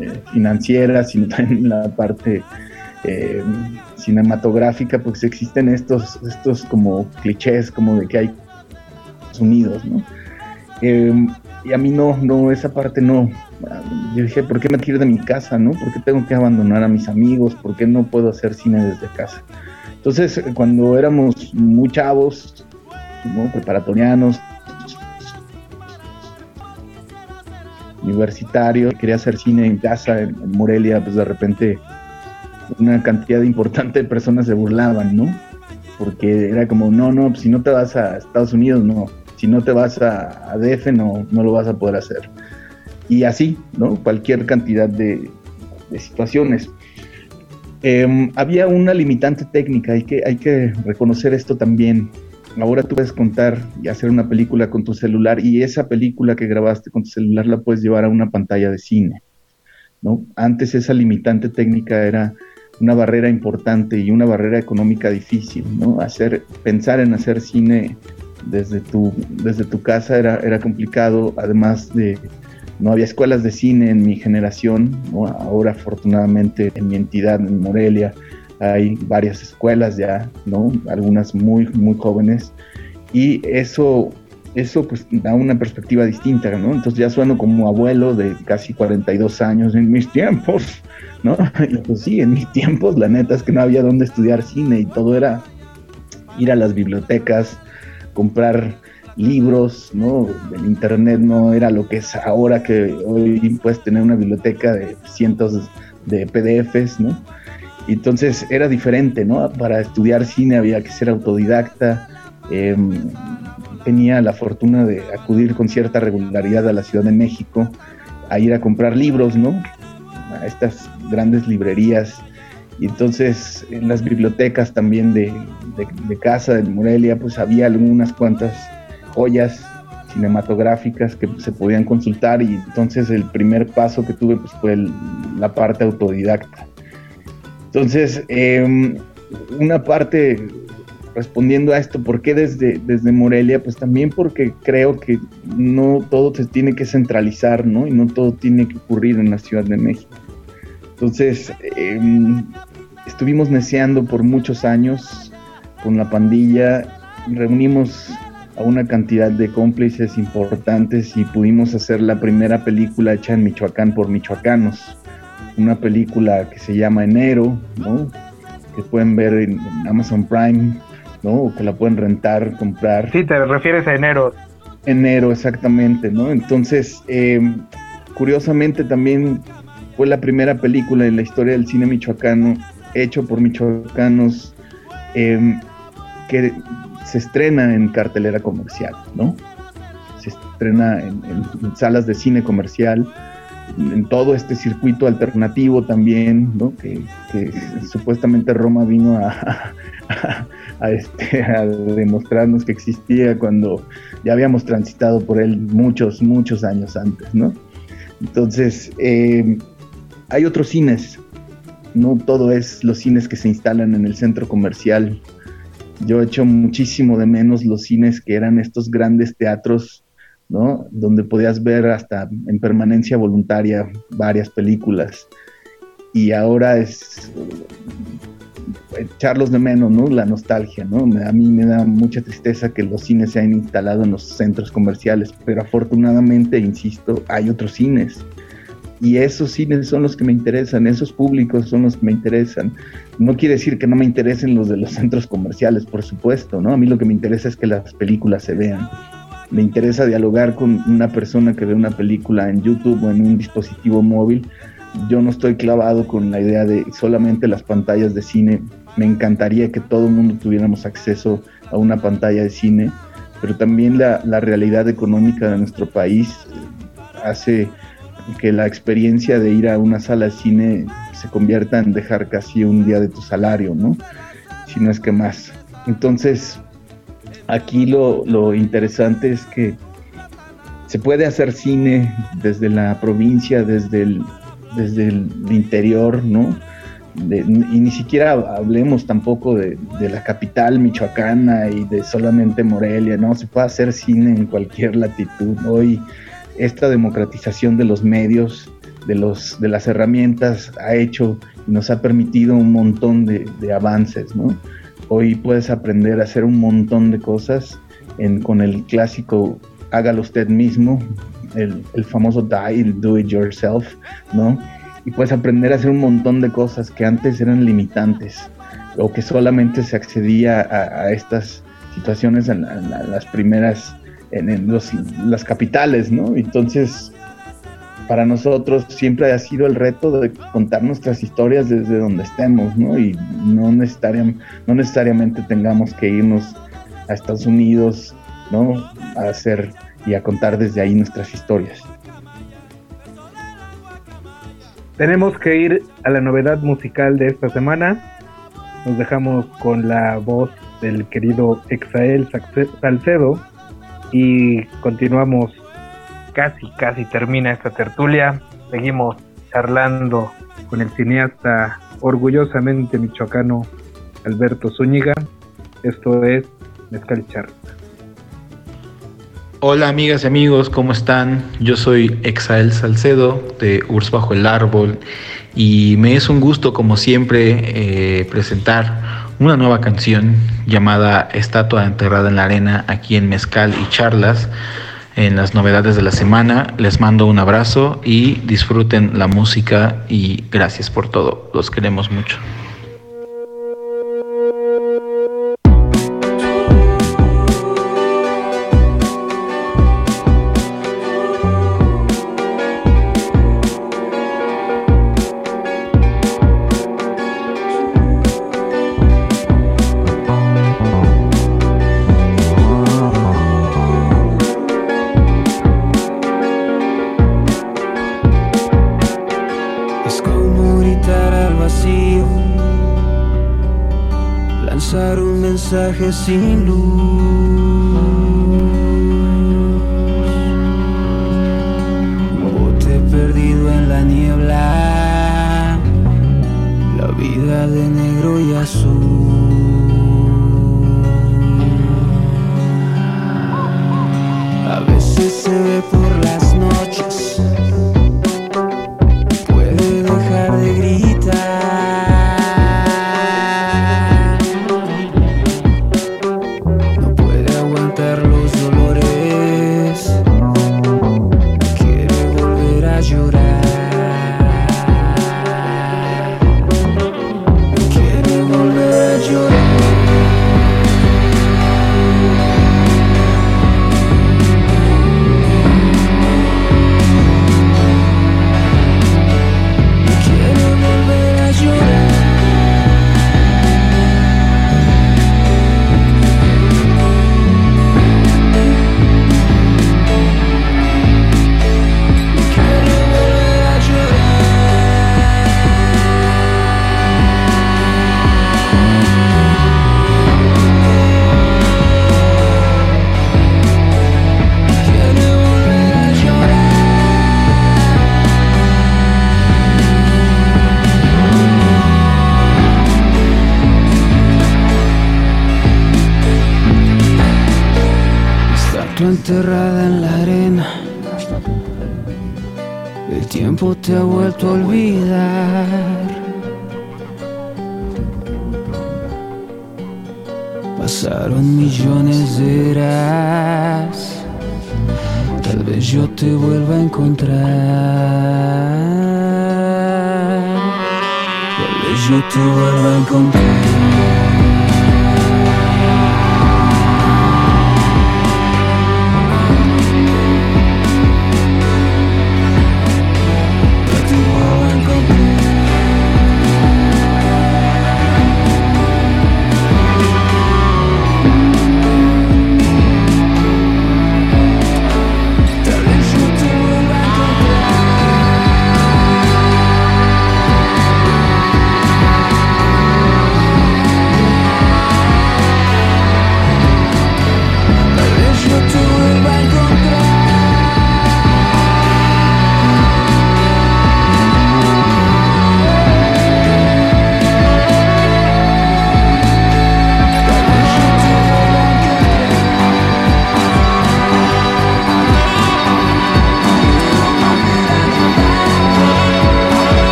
eh, financiera, sino también en la parte eh, cinematográfica, pues existen estos, estos como clichés como de que hay Estados Unidos, ¿no? Eh, y a mí no, no, esa parte no. Yo dije, ¿por qué me quiero de mi casa, no? ¿Por qué tengo que abandonar a mis amigos? ¿Por qué no puedo hacer cine desde casa? Entonces, cuando éramos muy chavos, ¿no? preparatorianos, universitario, quería hacer cine en casa, en, Morelia, pues de repente una cantidad importante de personas se burlaban, ¿no? Porque era como, no, no, pues si no te vas a Estados Unidos, no, si no te vas a, a DF, no, no lo vas a poder hacer. Y así, ¿no? Cualquier cantidad de, situaciones. Em, había una limitante técnica, hay que, hay que reconocer esto también ahora tú puedes contar y hacer una película con tu celular y esa película que grabaste con tu celular la puedes llevar a una pantalla de cine. ¿no? Antes esa limitante técnica era una barrera importante y una barrera económica difícil, ¿no? Hacer, pensar en hacer cine desde tu, desde tu casa era, era complicado, además de no había escuelas de cine en mi generación, ahora afortunadamente en mi entidad, en Morelia, hay varias escuelas ya, ¿no? Algunas muy, muy jóvenes. Y eso, eso pues da una perspectiva distinta, ¿no? Entonces ya sueno como abuelo de casi 42 años en mis tiempos, ¿no? Y pues sí, en mis tiempos la neta es que no había dónde estudiar cine y todo era ir a las bibliotecas, comprar libros, ¿no? El internet no era lo que es ahora que hoy puedes tener una biblioteca de cientos de PDFs, ¿no? entonces era diferente, ¿no? Para estudiar cine había que ser autodidacta. Em, tenía la fortuna de acudir con cierta regularidad a la Ciudad de México, a ir a comprar libros, ¿no? A estas grandes librerías. Y entonces en las bibliotecas también de, casa de Morelia, pues había algunas cuantas joyas cinematográficas que se podían consultar y entonces el primer paso que tuve pues fue la parte autodidacta. Entonces, em, una parte respondiendo a esto, ¿por qué desde, desde Morelia? Pues también porque creo que no todo se tiene que centralizar, ¿no? Y no todo tiene que ocurrir en la Ciudad de México. Entonces, em, estuvimos neceando por muchos años con la pandilla, reunimos a una cantidad de cómplices importantes y pudimos hacer la primera película hecha en Michoacán por michoacanos una película que se llama Enero, ¿no? Que pueden ver en, Amazon Prime, ¿no? O que la pueden rentar, comprar. Sí, te refieres a Enero. Enero, exactamente, ¿no? Entonces, em, curiosamente también fue la primera película en la historia del cine michoacano, hecho por michoacanos, em, que se estrena en cartelera comercial, ¿no? Se estrena en salas de cine comercial en todo este circuito alternativo también, ¿no? que, supuestamente Roma vino a, este, a, demostrarnos que existía cuando ya habíamos transitado por él muchos, muchos años antes. ¿no? Entonces, eh, hay otros cines, no todo es los cines que se instalan en el centro comercial. Yo he hecho muchísimo de menos los cines que eran estos grandes teatros ¿no? Donde podías ver hasta en permanencia voluntaria varias películas. Y ahora es echarlos de menos, ¿no? La nostalgia, ¿no? A mí me da mucha tristeza que los cines se hayan instalado en los centros comerciales, pero afortunadamente, insisto, hay otros cines. Y esos cines son los que me interesan, esos públicos son los que me interesan. No quiere decir que no me interesen los de los centros comerciales, por supuesto, ¿no? A mí lo que me interesa es que las películas se vean me interesa dialogar con una persona que ve una película en YouTube o en un dispositivo móvil. Yo no estoy clavado con la idea de solamente las pantallas de cine. Me encantaría que todo el mundo tuviéramos acceso a una pantalla de cine, pero también la, la realidad económica de nuestro país hace que la experiencia de ir a una sala de cine se convierta en dejar casi un día de tu salario, ¿no? Si no es que más. Entonces, Aquí lo, interesante es que se puede hacer cine desde la provincia, desde el, desde el interior, ¿no? y ni siquiera hablemos tampoco de, la capital michoacana y de solamente Morelia, ¿no? Se puede hacer cine en cualquier latitud. Hoy esta democratización de los medios, de, los, de las herramientas, ha hecho y nos ha permitido un montón de, avances, ¿no? Hoy puedes aprender a hacer un montón de cosas con el clásico hágalo usted mismo, el, famoso die, do it yourself, ¿no? Y puedes aprender a hacer un montón de cosas que antes eran limitantes o que solamente se accedía a, estas situaciones en, las primeras, en, las capitales, ¿no? Entonces, para nosotros siempre ha sido el reto de contar nuestras historias desde donde estemos, ¿no? Y no, no necesariamente tengamos que irnos a Estados Unidos, ¿no? A hacer y a contar desde ahí nuestras historias. Tenemos que ir a la novedad musical de esta semana. Nos dejamos con la voz del querido Exael Salcedo y continuamos casi, casi termina esta tertulia. Seguimos charlando con el cineasta orgullosamente michoacano Alberto Zúñiga. Esto es Mezcal Charla. Hola amigas y amigos, ¿cómo están? Yo soy Exael Salcedo de Urs Bajo el Árbol y me es un gusto como siempre eh, presentar una nueva canción llamada Estatua enterrada en la arena aquí en Mezcal y Charlas en las novedades de la semana. Les mando un abrazo y disfruten la música y gracias por todo. Los queremos mucho. Sin luz. Bote perdido en la niebla, la vida de negro y azul.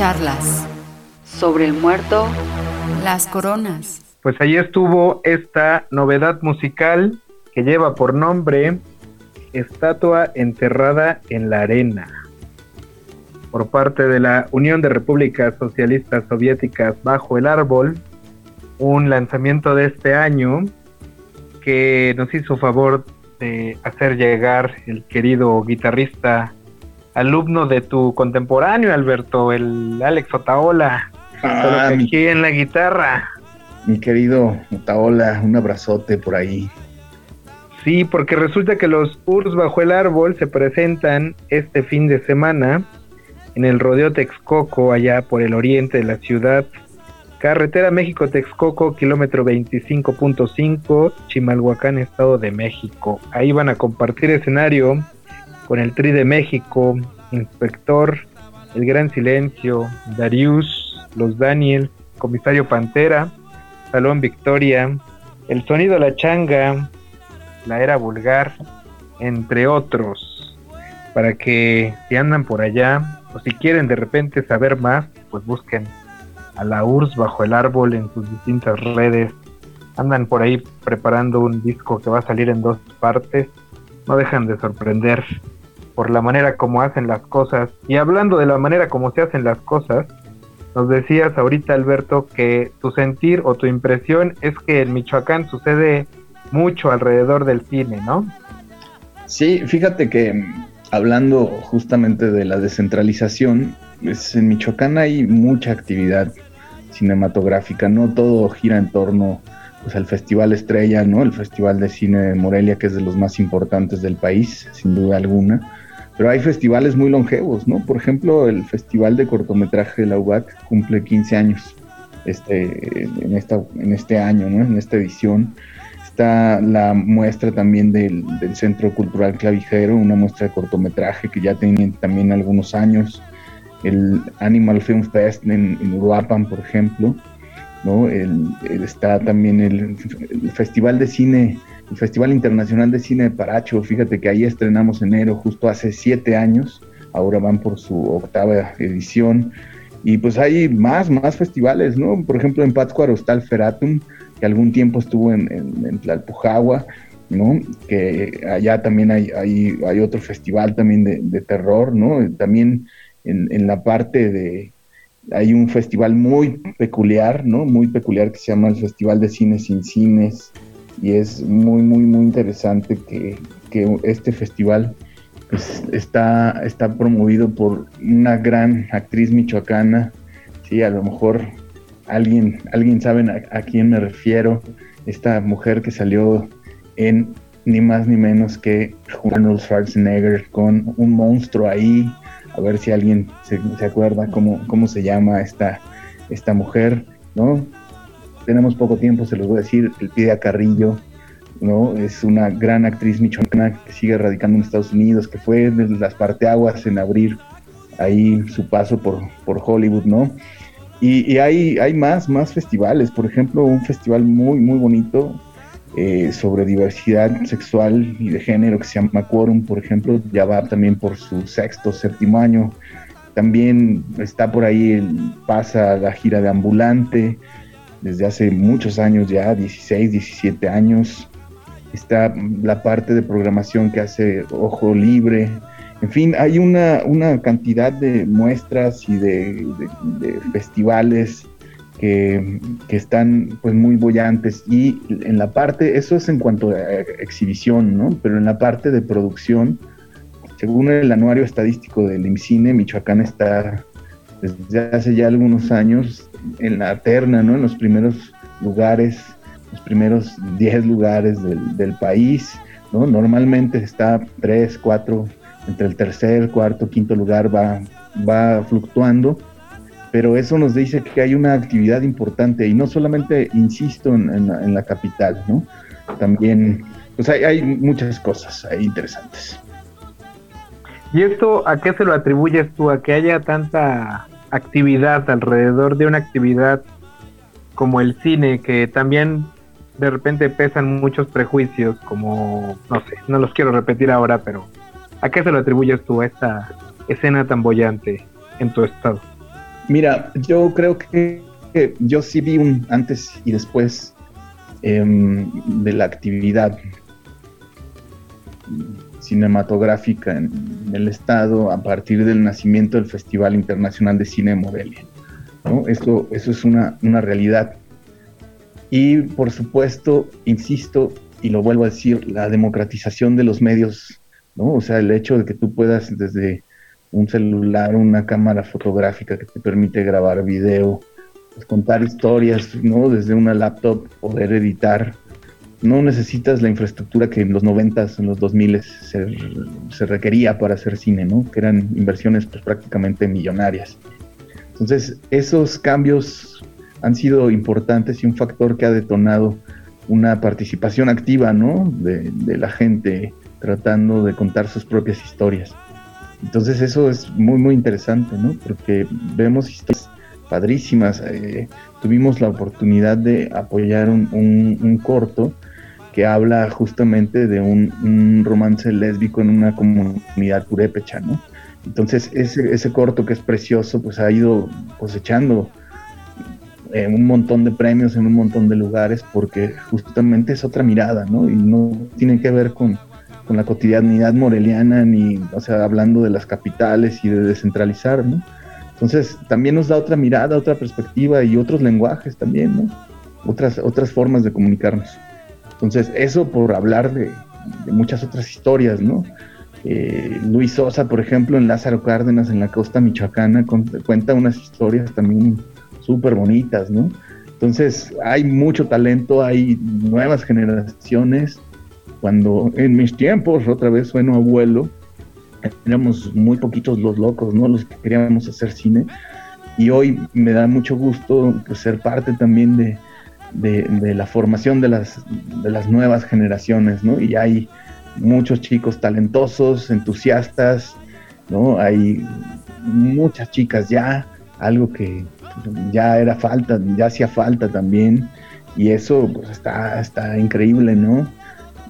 Charlas. Sobre el muerto, las coronas. Pues ahí estuvo esta novedad musical que lleva por nombre Estatua enterrada en la arena por parte de la Unión de Repúblicas Socialistas Soviéticas bajo el árbol, un lanzamiento de este año que nos hizo favor de hacer llegar el querido guitarrista, alumno de tu contemporáneo, Alberto, el Alex Otaola, ah, aquí en la guitarra. Mi querido Otaola, un abrazote por ahí. Sí, porque resulta que los Urs bajo el árbol se presentan este fin de semana en el Rodeo Texcoco, allá por el oriente de la ciudad. Carretera México-Texcoco, kilómetro 25.5, Chimalhuacán, Estado de México. Ahí van a compartir escenario con el Tri de México, Inspector, El Gran Silencio, Darius, Los Daniel, Comisario Pantera, Salón Victoria, El Sonido La Changa, La Era Vulgar, entre otros. Para que si andan por allá o si quieren de repente saber más, pues busquen a la URSS bajo el árbol en sus distintas redes. Andan por ahí preparando un disco que va a salir en dos partes. No dejan de sorprender por la manera como hacen las cosas. Y hablando de la manera como se hacen las cosas, nos decías ahorita Alberto que tu sentir o tu impresión es que en Michoacán sucede mucho alrededor del cine, ¿no? Sí, fíjate que hablando justamente de la descentralización, pues en Michoacán hay mucha actividad cinematográfica, no todo gira en torno pues, al Festival Estrella, ¿no? El Festival de Cine de Morelia, que es de los más importantes del país, sin duda alguna. Pero hay festivales muy longevos, ¿no? Por ejemplo, el Festival de Cortometraje de la UBAC cumple 15 años este, en, esta, en este año, ¿no? En esta edición está la muestra también del, Centro Cultural Clavijero, una muestra de cortometraje que ya tiene también algunos años, el Animal Film Fest en, Uruapan, por ejemplo, ¿no? está también el, Festival de Cine, Festival Internacional de Cine de Paracho, fíjate que ahí estrenamos enero, justo hace siete años, ahora van por su octava edición, y pues hay más, más festivales, ¿no? Por ejemplo, en Pátzcuaro está el Feratum, que algún tiempo estuvo en, en, Tlalpujagua, ¿no? Que allá también hay, hay, hay otro festival también de, terror, ¿no? También en, la parte de... Hay un festival muy peculiar, ¿no? Muy peculiar que se llama el Festival de Cines sin Cines y es muy, muy, muy interesante que, que este festival pues, está, está promovido por una gran actriz michoacana, sí, a lo mejor alguien, alguien sabe a, quién me refiero, esta mujer que salió en ni más ni menos que Arnold Schwarzenegger con un monstruo ahí, a ver si alguien se, acuerda cómo, cómo se llama esta, esta mujer, ¿no? Tenemos poco tiempo, se los voy a decir, el pide a Carrillo, ¿no? Es una gran actriz michoacana que sigue radicando en Estados Unidos, que fue de las parteaguas en abrir ahí su paso por, por Hollywood, ¿no? Y, hay, hay más, más festivales, por ejemplo, un festival muy, muy bonito eh, sobre diversidad sexual y de género que se llama Quorum, por ejemplo, ya va también por su sexto, séptimo año. También está por ahí, pasa la gira de Ambulante, desde hace muchos años ya, 16, 17 años. Está la parte de programación que hace Ojo Libre, en fin, hay una, cantidad de muestras y de, festivales que, están pues muy bollantes y en la parte, eso es en cuanto a exhibición, ¿no? Pero en la parte de producción, según el anuario estadístico del IMCINE, Michoacán está desde hace ya algunos años en la terna, ¿no? En los primeros lugares, los primeros 10 lugares del, país, ¿no? Normalmente está 3, 4 entre el tercer, cuarto, quinto lugar va, va fluctuando, pero eso nos dice que hay una actividad importante y no solamente, insisto, en, la, capital, ¿no? También, pues hay, muchas cosas interesantes. ¿Y esto a qué se lo atribuyes tú? ¿A que haya tanta actividad alrededor de una actividad como el cine, que también de repente pesan muchos prejuicios, como, no sé, no los quiero repetir ahora, pero ¿A qué se lo atribuyes tú esta escena tan bollante en tu estado? Mira, yo creo que, yo sí vi un antes y después em, de la actividad cinematográfica en, el estado a partir del nacimiento del Festival Internacional de Cine de Morelia. ¿no? Esto, eso es una, una realidad. Y por supuesto, insisto, y lo vuelvo a decir, la democratización de los medios, ¿no? O sea, el hecho de que tú puedas desde un celular, una cámara fotográfica que te permite grabar video, pues contar historias, ¿no? Desde una laptop, poder editar. No necesitas la infraestructura que en los 90 en los 2000 se, se requería para hacer cine, ¿no? Que eran inversiones pues, prácticamente millonarias. Entonces, esos cambios han sido importantes y un factor que ha detonado una participación activa, ¿no? De, la gente tratando de contar sus propias historias. Entonces eso es muy, muy interesante, ¿no? Porque vemos historias padrísimas. Eh, tuvimos la oportunidad de apoyar un, corto que habla justamente de un, romance lésbico en una comunidad purépecha, ¿no? Entonces ese, ese corto que es precioso, pues ha ido cosechando en un montón de premios en un montón de lugares porque justamente es otra mirada, ¿no? Y no tiene que ver con, con, la cotidianidad moreliana ni, o sea, hablando de las capitales y de descentralizar, ¿no? Entonces también nos da otra mirada, otra perspectiva y otros lenguajes también, ¿no? Otras, otras formas de comunicarnos. Entonces eso por hablar de, muchas otras historias, ¿no? Eh, Luis Sosa, por ejemplo, en Lázaro Cárdenas, en la costa michoacana, cuenta unas historias también súper bonitas, ¿no? Entonces hay mucho talento, hay nuevas generaciones. Cuando en mis tiempos, otra vez sueno abuelo, éramos muy poquitos los locos, ¿no? Los que queríamos hacer cine. Y hoy me da mucho gusto pues, ser parte también de, de, la formación de las, de las nuevas generaciones, ¿no? Y hay muchos chicos talentosos, entusiastas, ¿no? Hay muchas chicas ya, algo que, ya era falta, ya hacía falta también, y eso pues está, está increíble, ¿no?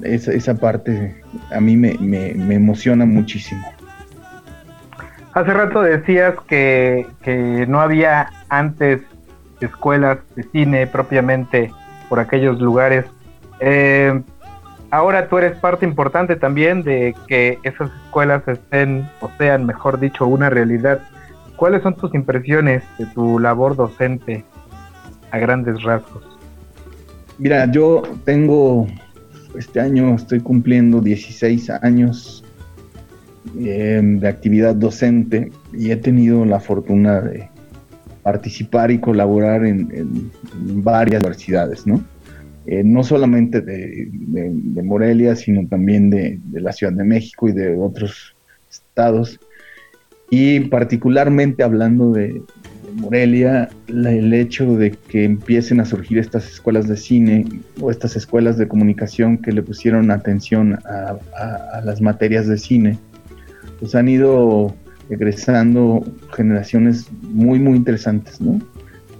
Esa, esa parte a mí me, me, emociona muchísimo. Hace rato decías que, que no había antes escuelas de cine propiamente por aquellos lugares. Eh, ahora tú eres parte importante también de que esas escuelas estén, o sean, mejor dicho, una realidad ¿Cuáles son tus impresiones de tu labor docente a grandes rasgos? Mira, yo tengo, este año estoy cumpliendo 16 años em, de actividad docente y he tenido la fortuna de participar y colaborar en, varias universidades, ¿no? Eh, no solamente de, Morelia, sino también de, la Ciudad de México y de otros estados. Y particularmente hablando de, Morelia, el hecho de que empiecen a surgir estas escuelas de cine o estas escuelas de comunicación que le pusieron atención a, las materias de cine, pues han ido egresando generaciones muy, muy interesantes, ¿no?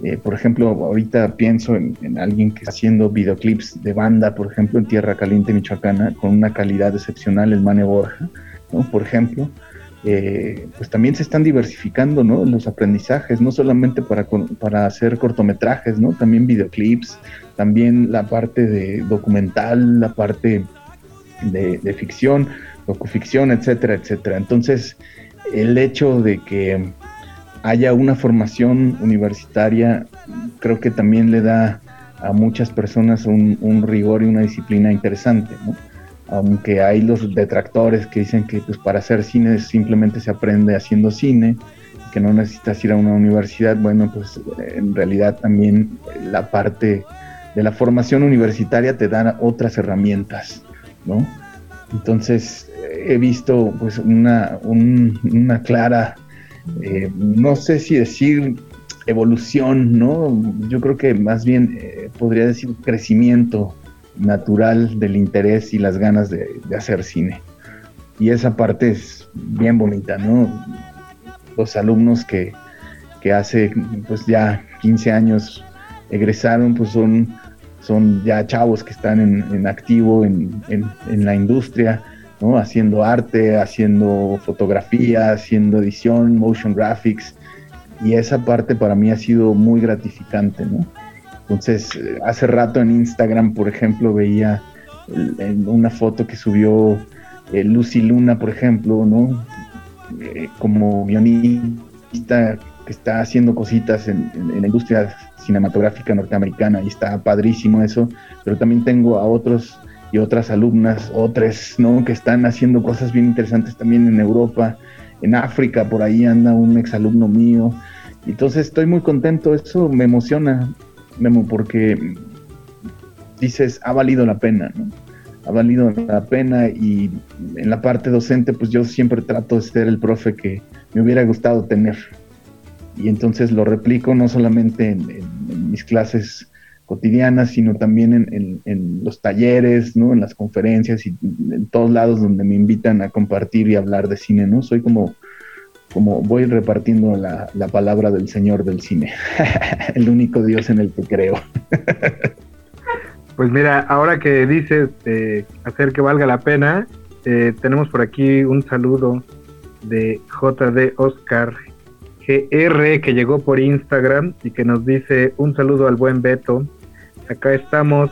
Eh, por ejemplo, ahorita pienso en, alguien que está haciendo videoclips de banda, por ejemplo, en Tierra Caliente, Michoacana, con una calidad excepcional, el Mane Borja, ¿no? Por ejemplo, eh, pues también se están diversificando ¿no? los aprendizajes, no solamente para, para hacer cortometrajes, ¿no? también videoclips, también la parte de documental, la parte de, de ficción, docuficción, etcétera, etcétera. Entonces, el hecho de que haya una formación universitaria, creo que también le da a muchas personas un, rigor y una disciplina interesante, ¿no? aunque hay los detractores que dicen que pues, para hacer cine simplemente se aprende haciendo cine, que no necesitas ir a una universidad, bueno, pues en realidad también la parte de la formación universitaria te da otras herramientas, ¿no? Entonces he visto pues una, una clara, eh, no sé si decir evolución, ¿no? Yo creo que más bien eh, podría decir crecimiento natural del interés y las ganas de, hacer cine. Y esa parte es bien bonita, ¿no? Los alumnos que, hace pues ya 15 años egresaron, pues son, son ya chavos que están en, activo en, la industria, Haciendo arte, haciendo fotografía, haciendo edición, motion graphics. y esa parte para mí ha sido muy gratificante, ¿no? Entonces, eh, hace rato en Instagram, por ejemplo, veía en una foto que subió eh, Lucy Luna, por ejemplo, ¿no? Eh, como guionista que está haciendo cositas en, la industria cinematográfica norteamericana y está padrísimo eso, pero también tengo a otros y otras alumnas, otras, ¿no? Que están haciendo cosas bien interesantes también en Europa, en África, por ahí anda un exalumno mío. Entonces estoy muy contento, eso me emociona, Memo, porque dices, ha valido la pena, ¿no? Ha valido la pena y en la parte docente, pues yo siempre trato de ser el profe que me hubiera gustado tener. Y entonces lo replico no solamente en, mis clases cotidianas, sino también en, los talleres, ¿no? En las conferencias y en todos lados donde me invitan a compartir y hablar de cine, ¿no? Soy como, como voy repartiendo la, la palabra del Señor del cine, el único Dios en el que creo. Pues mira, ahora que dices hacer que valga la pena, eh, tenemos por aquí un saludo de JD Oscar GR que llegó por Instagram y que nos dice un saludo al buen Beto. Acá estamos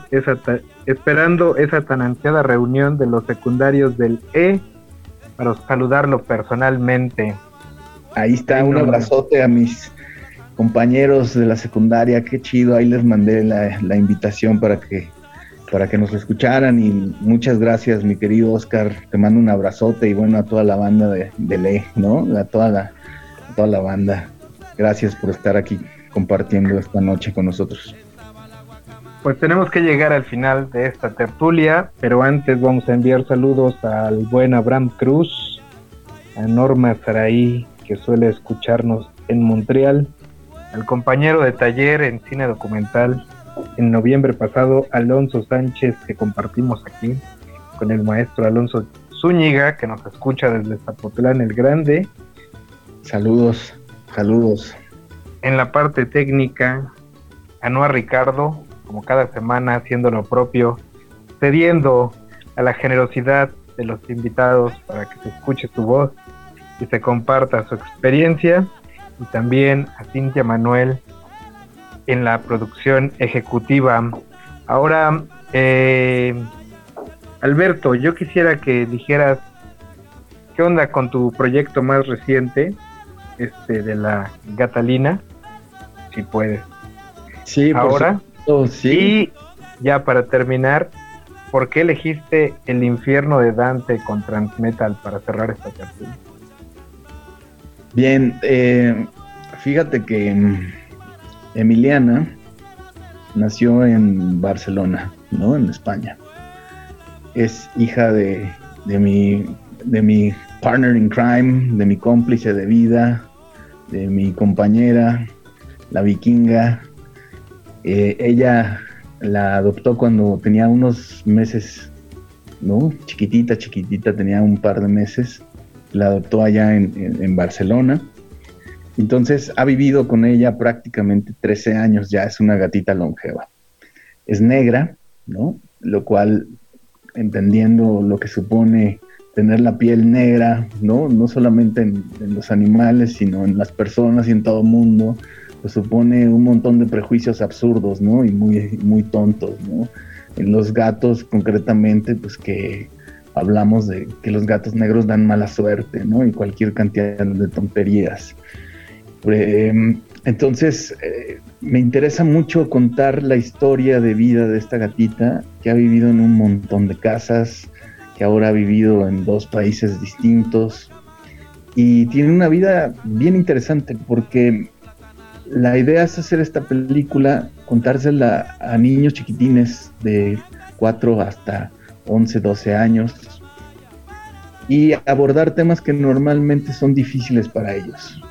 esperando esa tan ansiada reunión de los secundarios del E para saludarlo personalmente. Ahí está, un abrazote a mis compañeros de la secundaria, qué chido, ahí les mandé la, la invitación para que para que nos escucharan y muchas gracias mi querido Oscar, te mando un abrazote y bueno a toda la banda de, de Le, ¿no? A toda la, toda la banda. Gracias por estar aquí compartiendo esta noche con nosotros. Pues tenemos que llegar al final de esta tertulia, pero antes vamos a enviar saludos al buen Abraham Cruz, a Norma Saraí, que suele escucharnos en Montreal, al compañero de taller en cine documental, en noviembre pasado Alonso Sánchez que compartimos aquí con el maestro Alonso Zúñiga que nos escucha desde Zapotlán el Grande. Saludos, saludos. En la parte técnica, a Ricardo, como cada semana haciendo lo propio, cediendo a la generosidad de los invitados para que se escuche su voz y se comparta su experiencia. Y también a Cintia Manuel, en la producción ejecutiva. Ahora, eh, Alberto, yo quisiera que dijeras qué onda con tu proyecto más reciente, este de la Gatalina, si puedes. Sí, ahora. Sí. Y ya para terminar, ¿por qué elegiste el infierno de Dante con Transmetal para cerrar esta tertulia? Bien, eh, fíjate que Emiliana nació en Barcelona, ¿no? En España. Es hija de, mi, de mi partner in crime, de mi cómplice de vida, de mi compañera, la vikinga. Eh, ella la adoptó cuando tenía unos meses, ¿no? Chiquitita, chiquitita, tenía un par de meses. La adoptó allá en Barcelona entonces ha vivido con ella prácticamente 13 años, ya es una gatita longeva. Es negra, ¿no? Lo cual, entendiendo lo que supone tener la piel negra, ¿no? No solamente en, los animales, sino en las personas y en todo el mundo, supone un montón de prejuicios absurdos, ¿no? Y muy, muy tontos, ¿no? En los gatos, concretamente, pues que hablamos de que los gatos negros dan mala suerte, ¿no? Y cualquier cantidad de tonterías. Em, entonces, eh, me interesa mucho contar la historia de vida de esta gatita que ha vivido en un montón de casas, que ahora ha vivido en dos países distintos y tiene una vida bien interesante porque la idea es hacer esta película, contársela a niños chiquitines de 4 hasta 11, 12 años y abordar temas que normalmente son difíciles para ellos.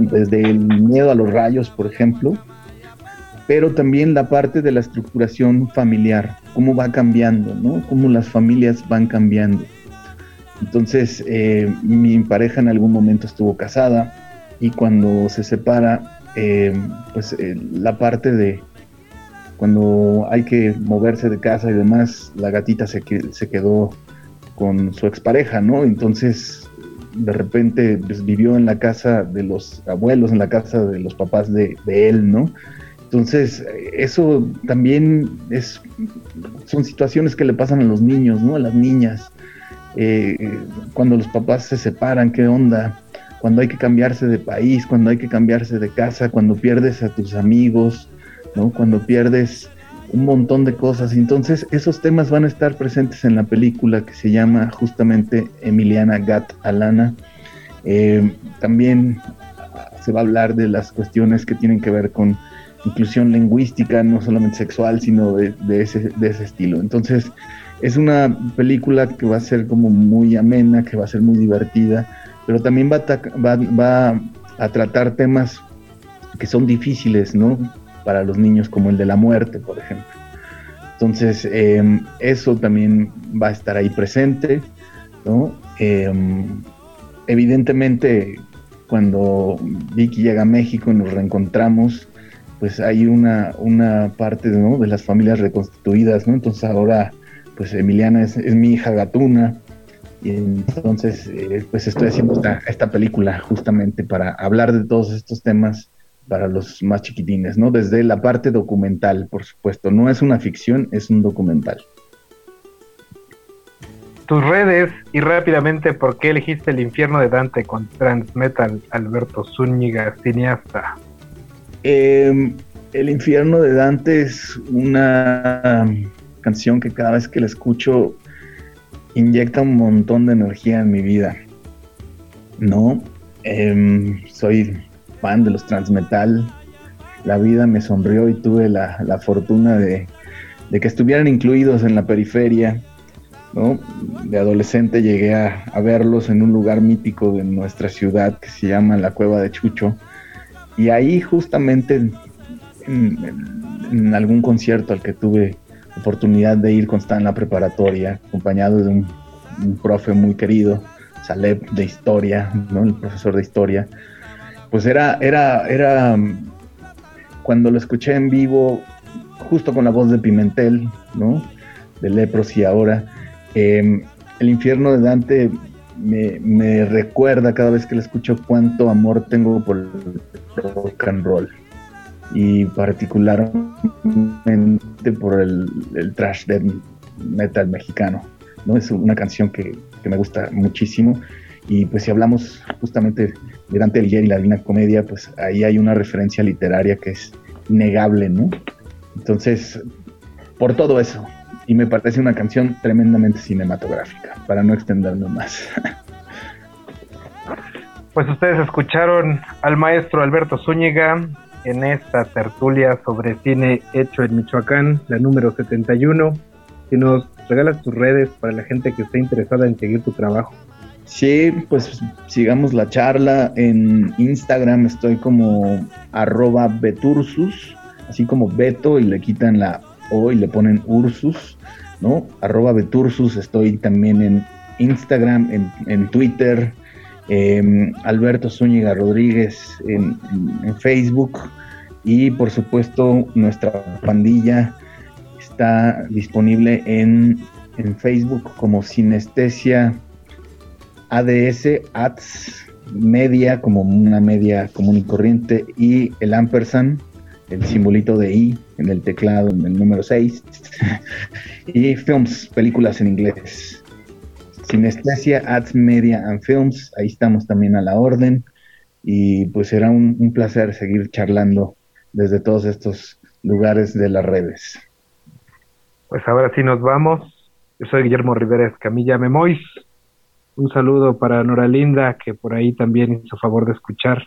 Desde el miedo a los rayos, por ejemplo, pero también la parte de la estructuración familiar, cómo va cambiando, ¿no? Cómo las familias van cambiando. Entonces, eh, mi pareja en algún momento estuvo casada y cuando se separa, eh, pues eh, la parte de cuando hay que moverse de casa y demás, la gatita se, se quedó con su expareja, ¿no? Entonces de repente pues, vivió en la casa de los abuelos, en la casa de los papás de, él, ¿no? Entonces, eso también es, son situaciones que le pasan a los niños, ¿no? A las niñas. Eh, cuando los papás se separan, ¿qué onda? Cuando hay que cambiarse de país, cuando hay que cambiarse de casa, cuando pierdes a tus amigos, ¿no? Cuando pierdes un montón de cosas. Entonces, esos temas van a estar presentes en la película que se llama justamente Emiliana Gat Alana. Eh, también se va a hablar de las cuestiones que tienen que ver con inclusión lingüística, no solamente sexual, sino de, ese, de ese estilo. Entonces, es una película que va a ser como muy amena, que va a ser muy divertida, pero también va a, a tratar temas que son difíciles, ¿no? Para los niños, como el de la muerte, por ejemplo. Entonces, em, eso también va a estar ahí presente, ¿no? Em, evidentemente, cuando Vicky llega a México y nos reencontramos, pues hay una, una parte ¿no? de las familias reconstituidas, ¿no? Entonces ahora, pues Emiliana es, mi hija gatuna, y entonces eh, pues estoy haciendo esta, esta película justamente para hablar de todos estos temas para los más chiquitines, ¿no? Desde la parte documental, por supuesto. No es una ficción, es un documental. Tus redes y rápidamente, ¿por qué elegiste el infierno de Dante con Transmetal Alberto Zúñiga, cineasta? Em, el infierno de Dante es una canción que cada vez que la escucho inyecta un montón de energía en mi vida. No, em, soy fan de los transmetal. La vida me sonrió y tuve la, fortuna de, que estuvieran incluidos en la periferia. ¿no? De adolescente llegué a, a verlos en un lugar mítico de nuestra ciudad que se llama la Cueva de Chucho y ahí justamente en, algún concierto al que tuve oportunidad de ir cuando estaba en la preparatoria, acompañado de un, profe muy querido, Saleb de historia, ¿no? el profesor de historia, pues era, era, era, cuando lo escuché en vivo, justo con la voz de Pimentel, ¿no? de Lepros y ahora, em, el infierno de Dante me, recuerda cada vez que le escucho cuánto amor tengo por el rock and roll y particularmente por el, trash death metal mexicano. ¿no? Es una canción que, me gusta muchísimo y pues si hablamos justamente de Dante Alighieri y la Divina Comedia, pues ahí hay una referencia literaria que es innegable, ¿no? Entonces, por todo eso, y me parece una canción tremendamente cinematográfica, para no extenderme más. Pues ustedes escucharon al maestro Alberto Zúñiga en esta tertulia sobre cine hecho en Michoacán, la número 71. Si nos regalas tus redes para la gente que esté interesada en seguir tu trabajo. Sí, pues sigamos la charla. En Instagram estoy como arroba betursus, así como Beto y le quitan la O y le ponen Ursus, ¿no? Arroba betursus, estoy también en Instagram, en, en Twitter, Em, Alberto Zúñiga Rodríguez en, Facebook y por supuesto nuestra pandilla está disponible en, Facebook como Sinestesia ADS, ADS Media, como una media común y corriente, y el ampersand, el simbolito de I en el teclado, en el número 6, y films, películas en inglés. Sinestesia, Ads Media and Films, ahí estamos también a la orden y pues será un, placer seguir charlando desde todos estos lugares de las redes. Pues ahora sí nos vamos. Yo soy Guillermo Rivera Escamilla Memois. Un saludo para Nora Linda, que por ahí también hizo favor de escuchar.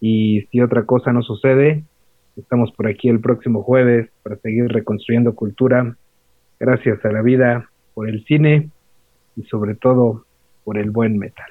Y si otra cosa no sucede, estamos por aquí el próximo jueves para seguir reconstruyendo cultura. Gracias a la vida por el cine y sobre todo por el buen metal.